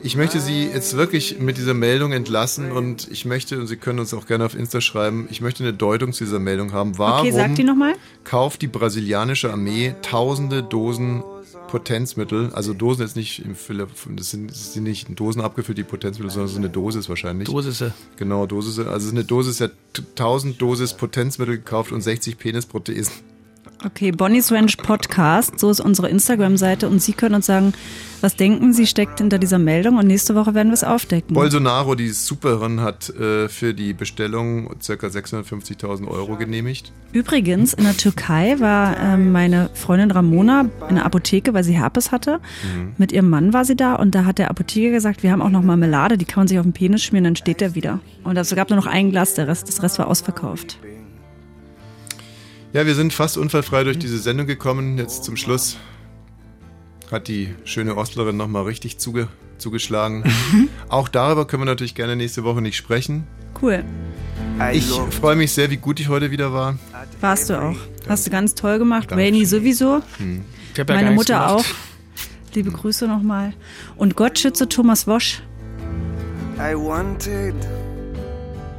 Ich möchte Sie jetzt wirklich mit dieser Meldung entlassen und ich möchte, und Sie können uns auch gerne auf Insta schreiben, ich möchte eine Deutung zu dieser Meldung haben. Warum Okay, sag die nochmal. kauft die brasilianische Armee tausende Dosen Potenzmittel, also Dosen jetzt nicht im Fülle, das sind, das sind nicht in Dosen abgefüllt, die Potenzmittel, sondern so eine Dosis wahrscheinlich. Dosisse. Genau, Dosis. Also eine Dosis hat 1000 Dosis Potenzmittel gekauft und 60 Penisprothesen. Okay, Bonnie's Ranch Podcast, so ist unsere Instagram-Seite und Sie können uns sagen, was denken Sie steckt hinter dieser Meldung und nächste Woche werden wir es aufdecken. Bolsonaro, die Superin, hat äh, für die Bestellung ca. 650.000 Euro genehmigt. Übrigens, in der Türkei war ähm, meine Freundin Ramona in der Apotheke, weil sie Herpes hatte. Mit ihrem Mann war sie da und da hat der Apotheker gesagt, wir haben auch noch Marmelade, die kann man sich auf den Penis schmieren, dann steht der wieder. Und es gab nur noch ein Glas, der Rest, das Rest war ausverkauft. Ja, wir sind fast unfallfrei durch diese Sendung gekommen. Jetzt zum Schluss hat die schöne Ostlerin nochmal richtig zuge zugeschlagen. Auch darüber können wir natürlich gerne nächste Woche nicht sprechen. Cool. I Ich freue mich sehr, wie gut ich heute wieder war. Warst du auch. Hast du ganz toll gemacht. Rainy sowieso. Ich hab ja Meine Mutter gemacht. auch. Liebe Grüße nochmal. Und Gott schütze Thomas Wosch. I wanted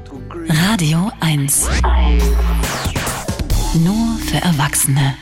to greet Radio 1. Nur für Erwachsene.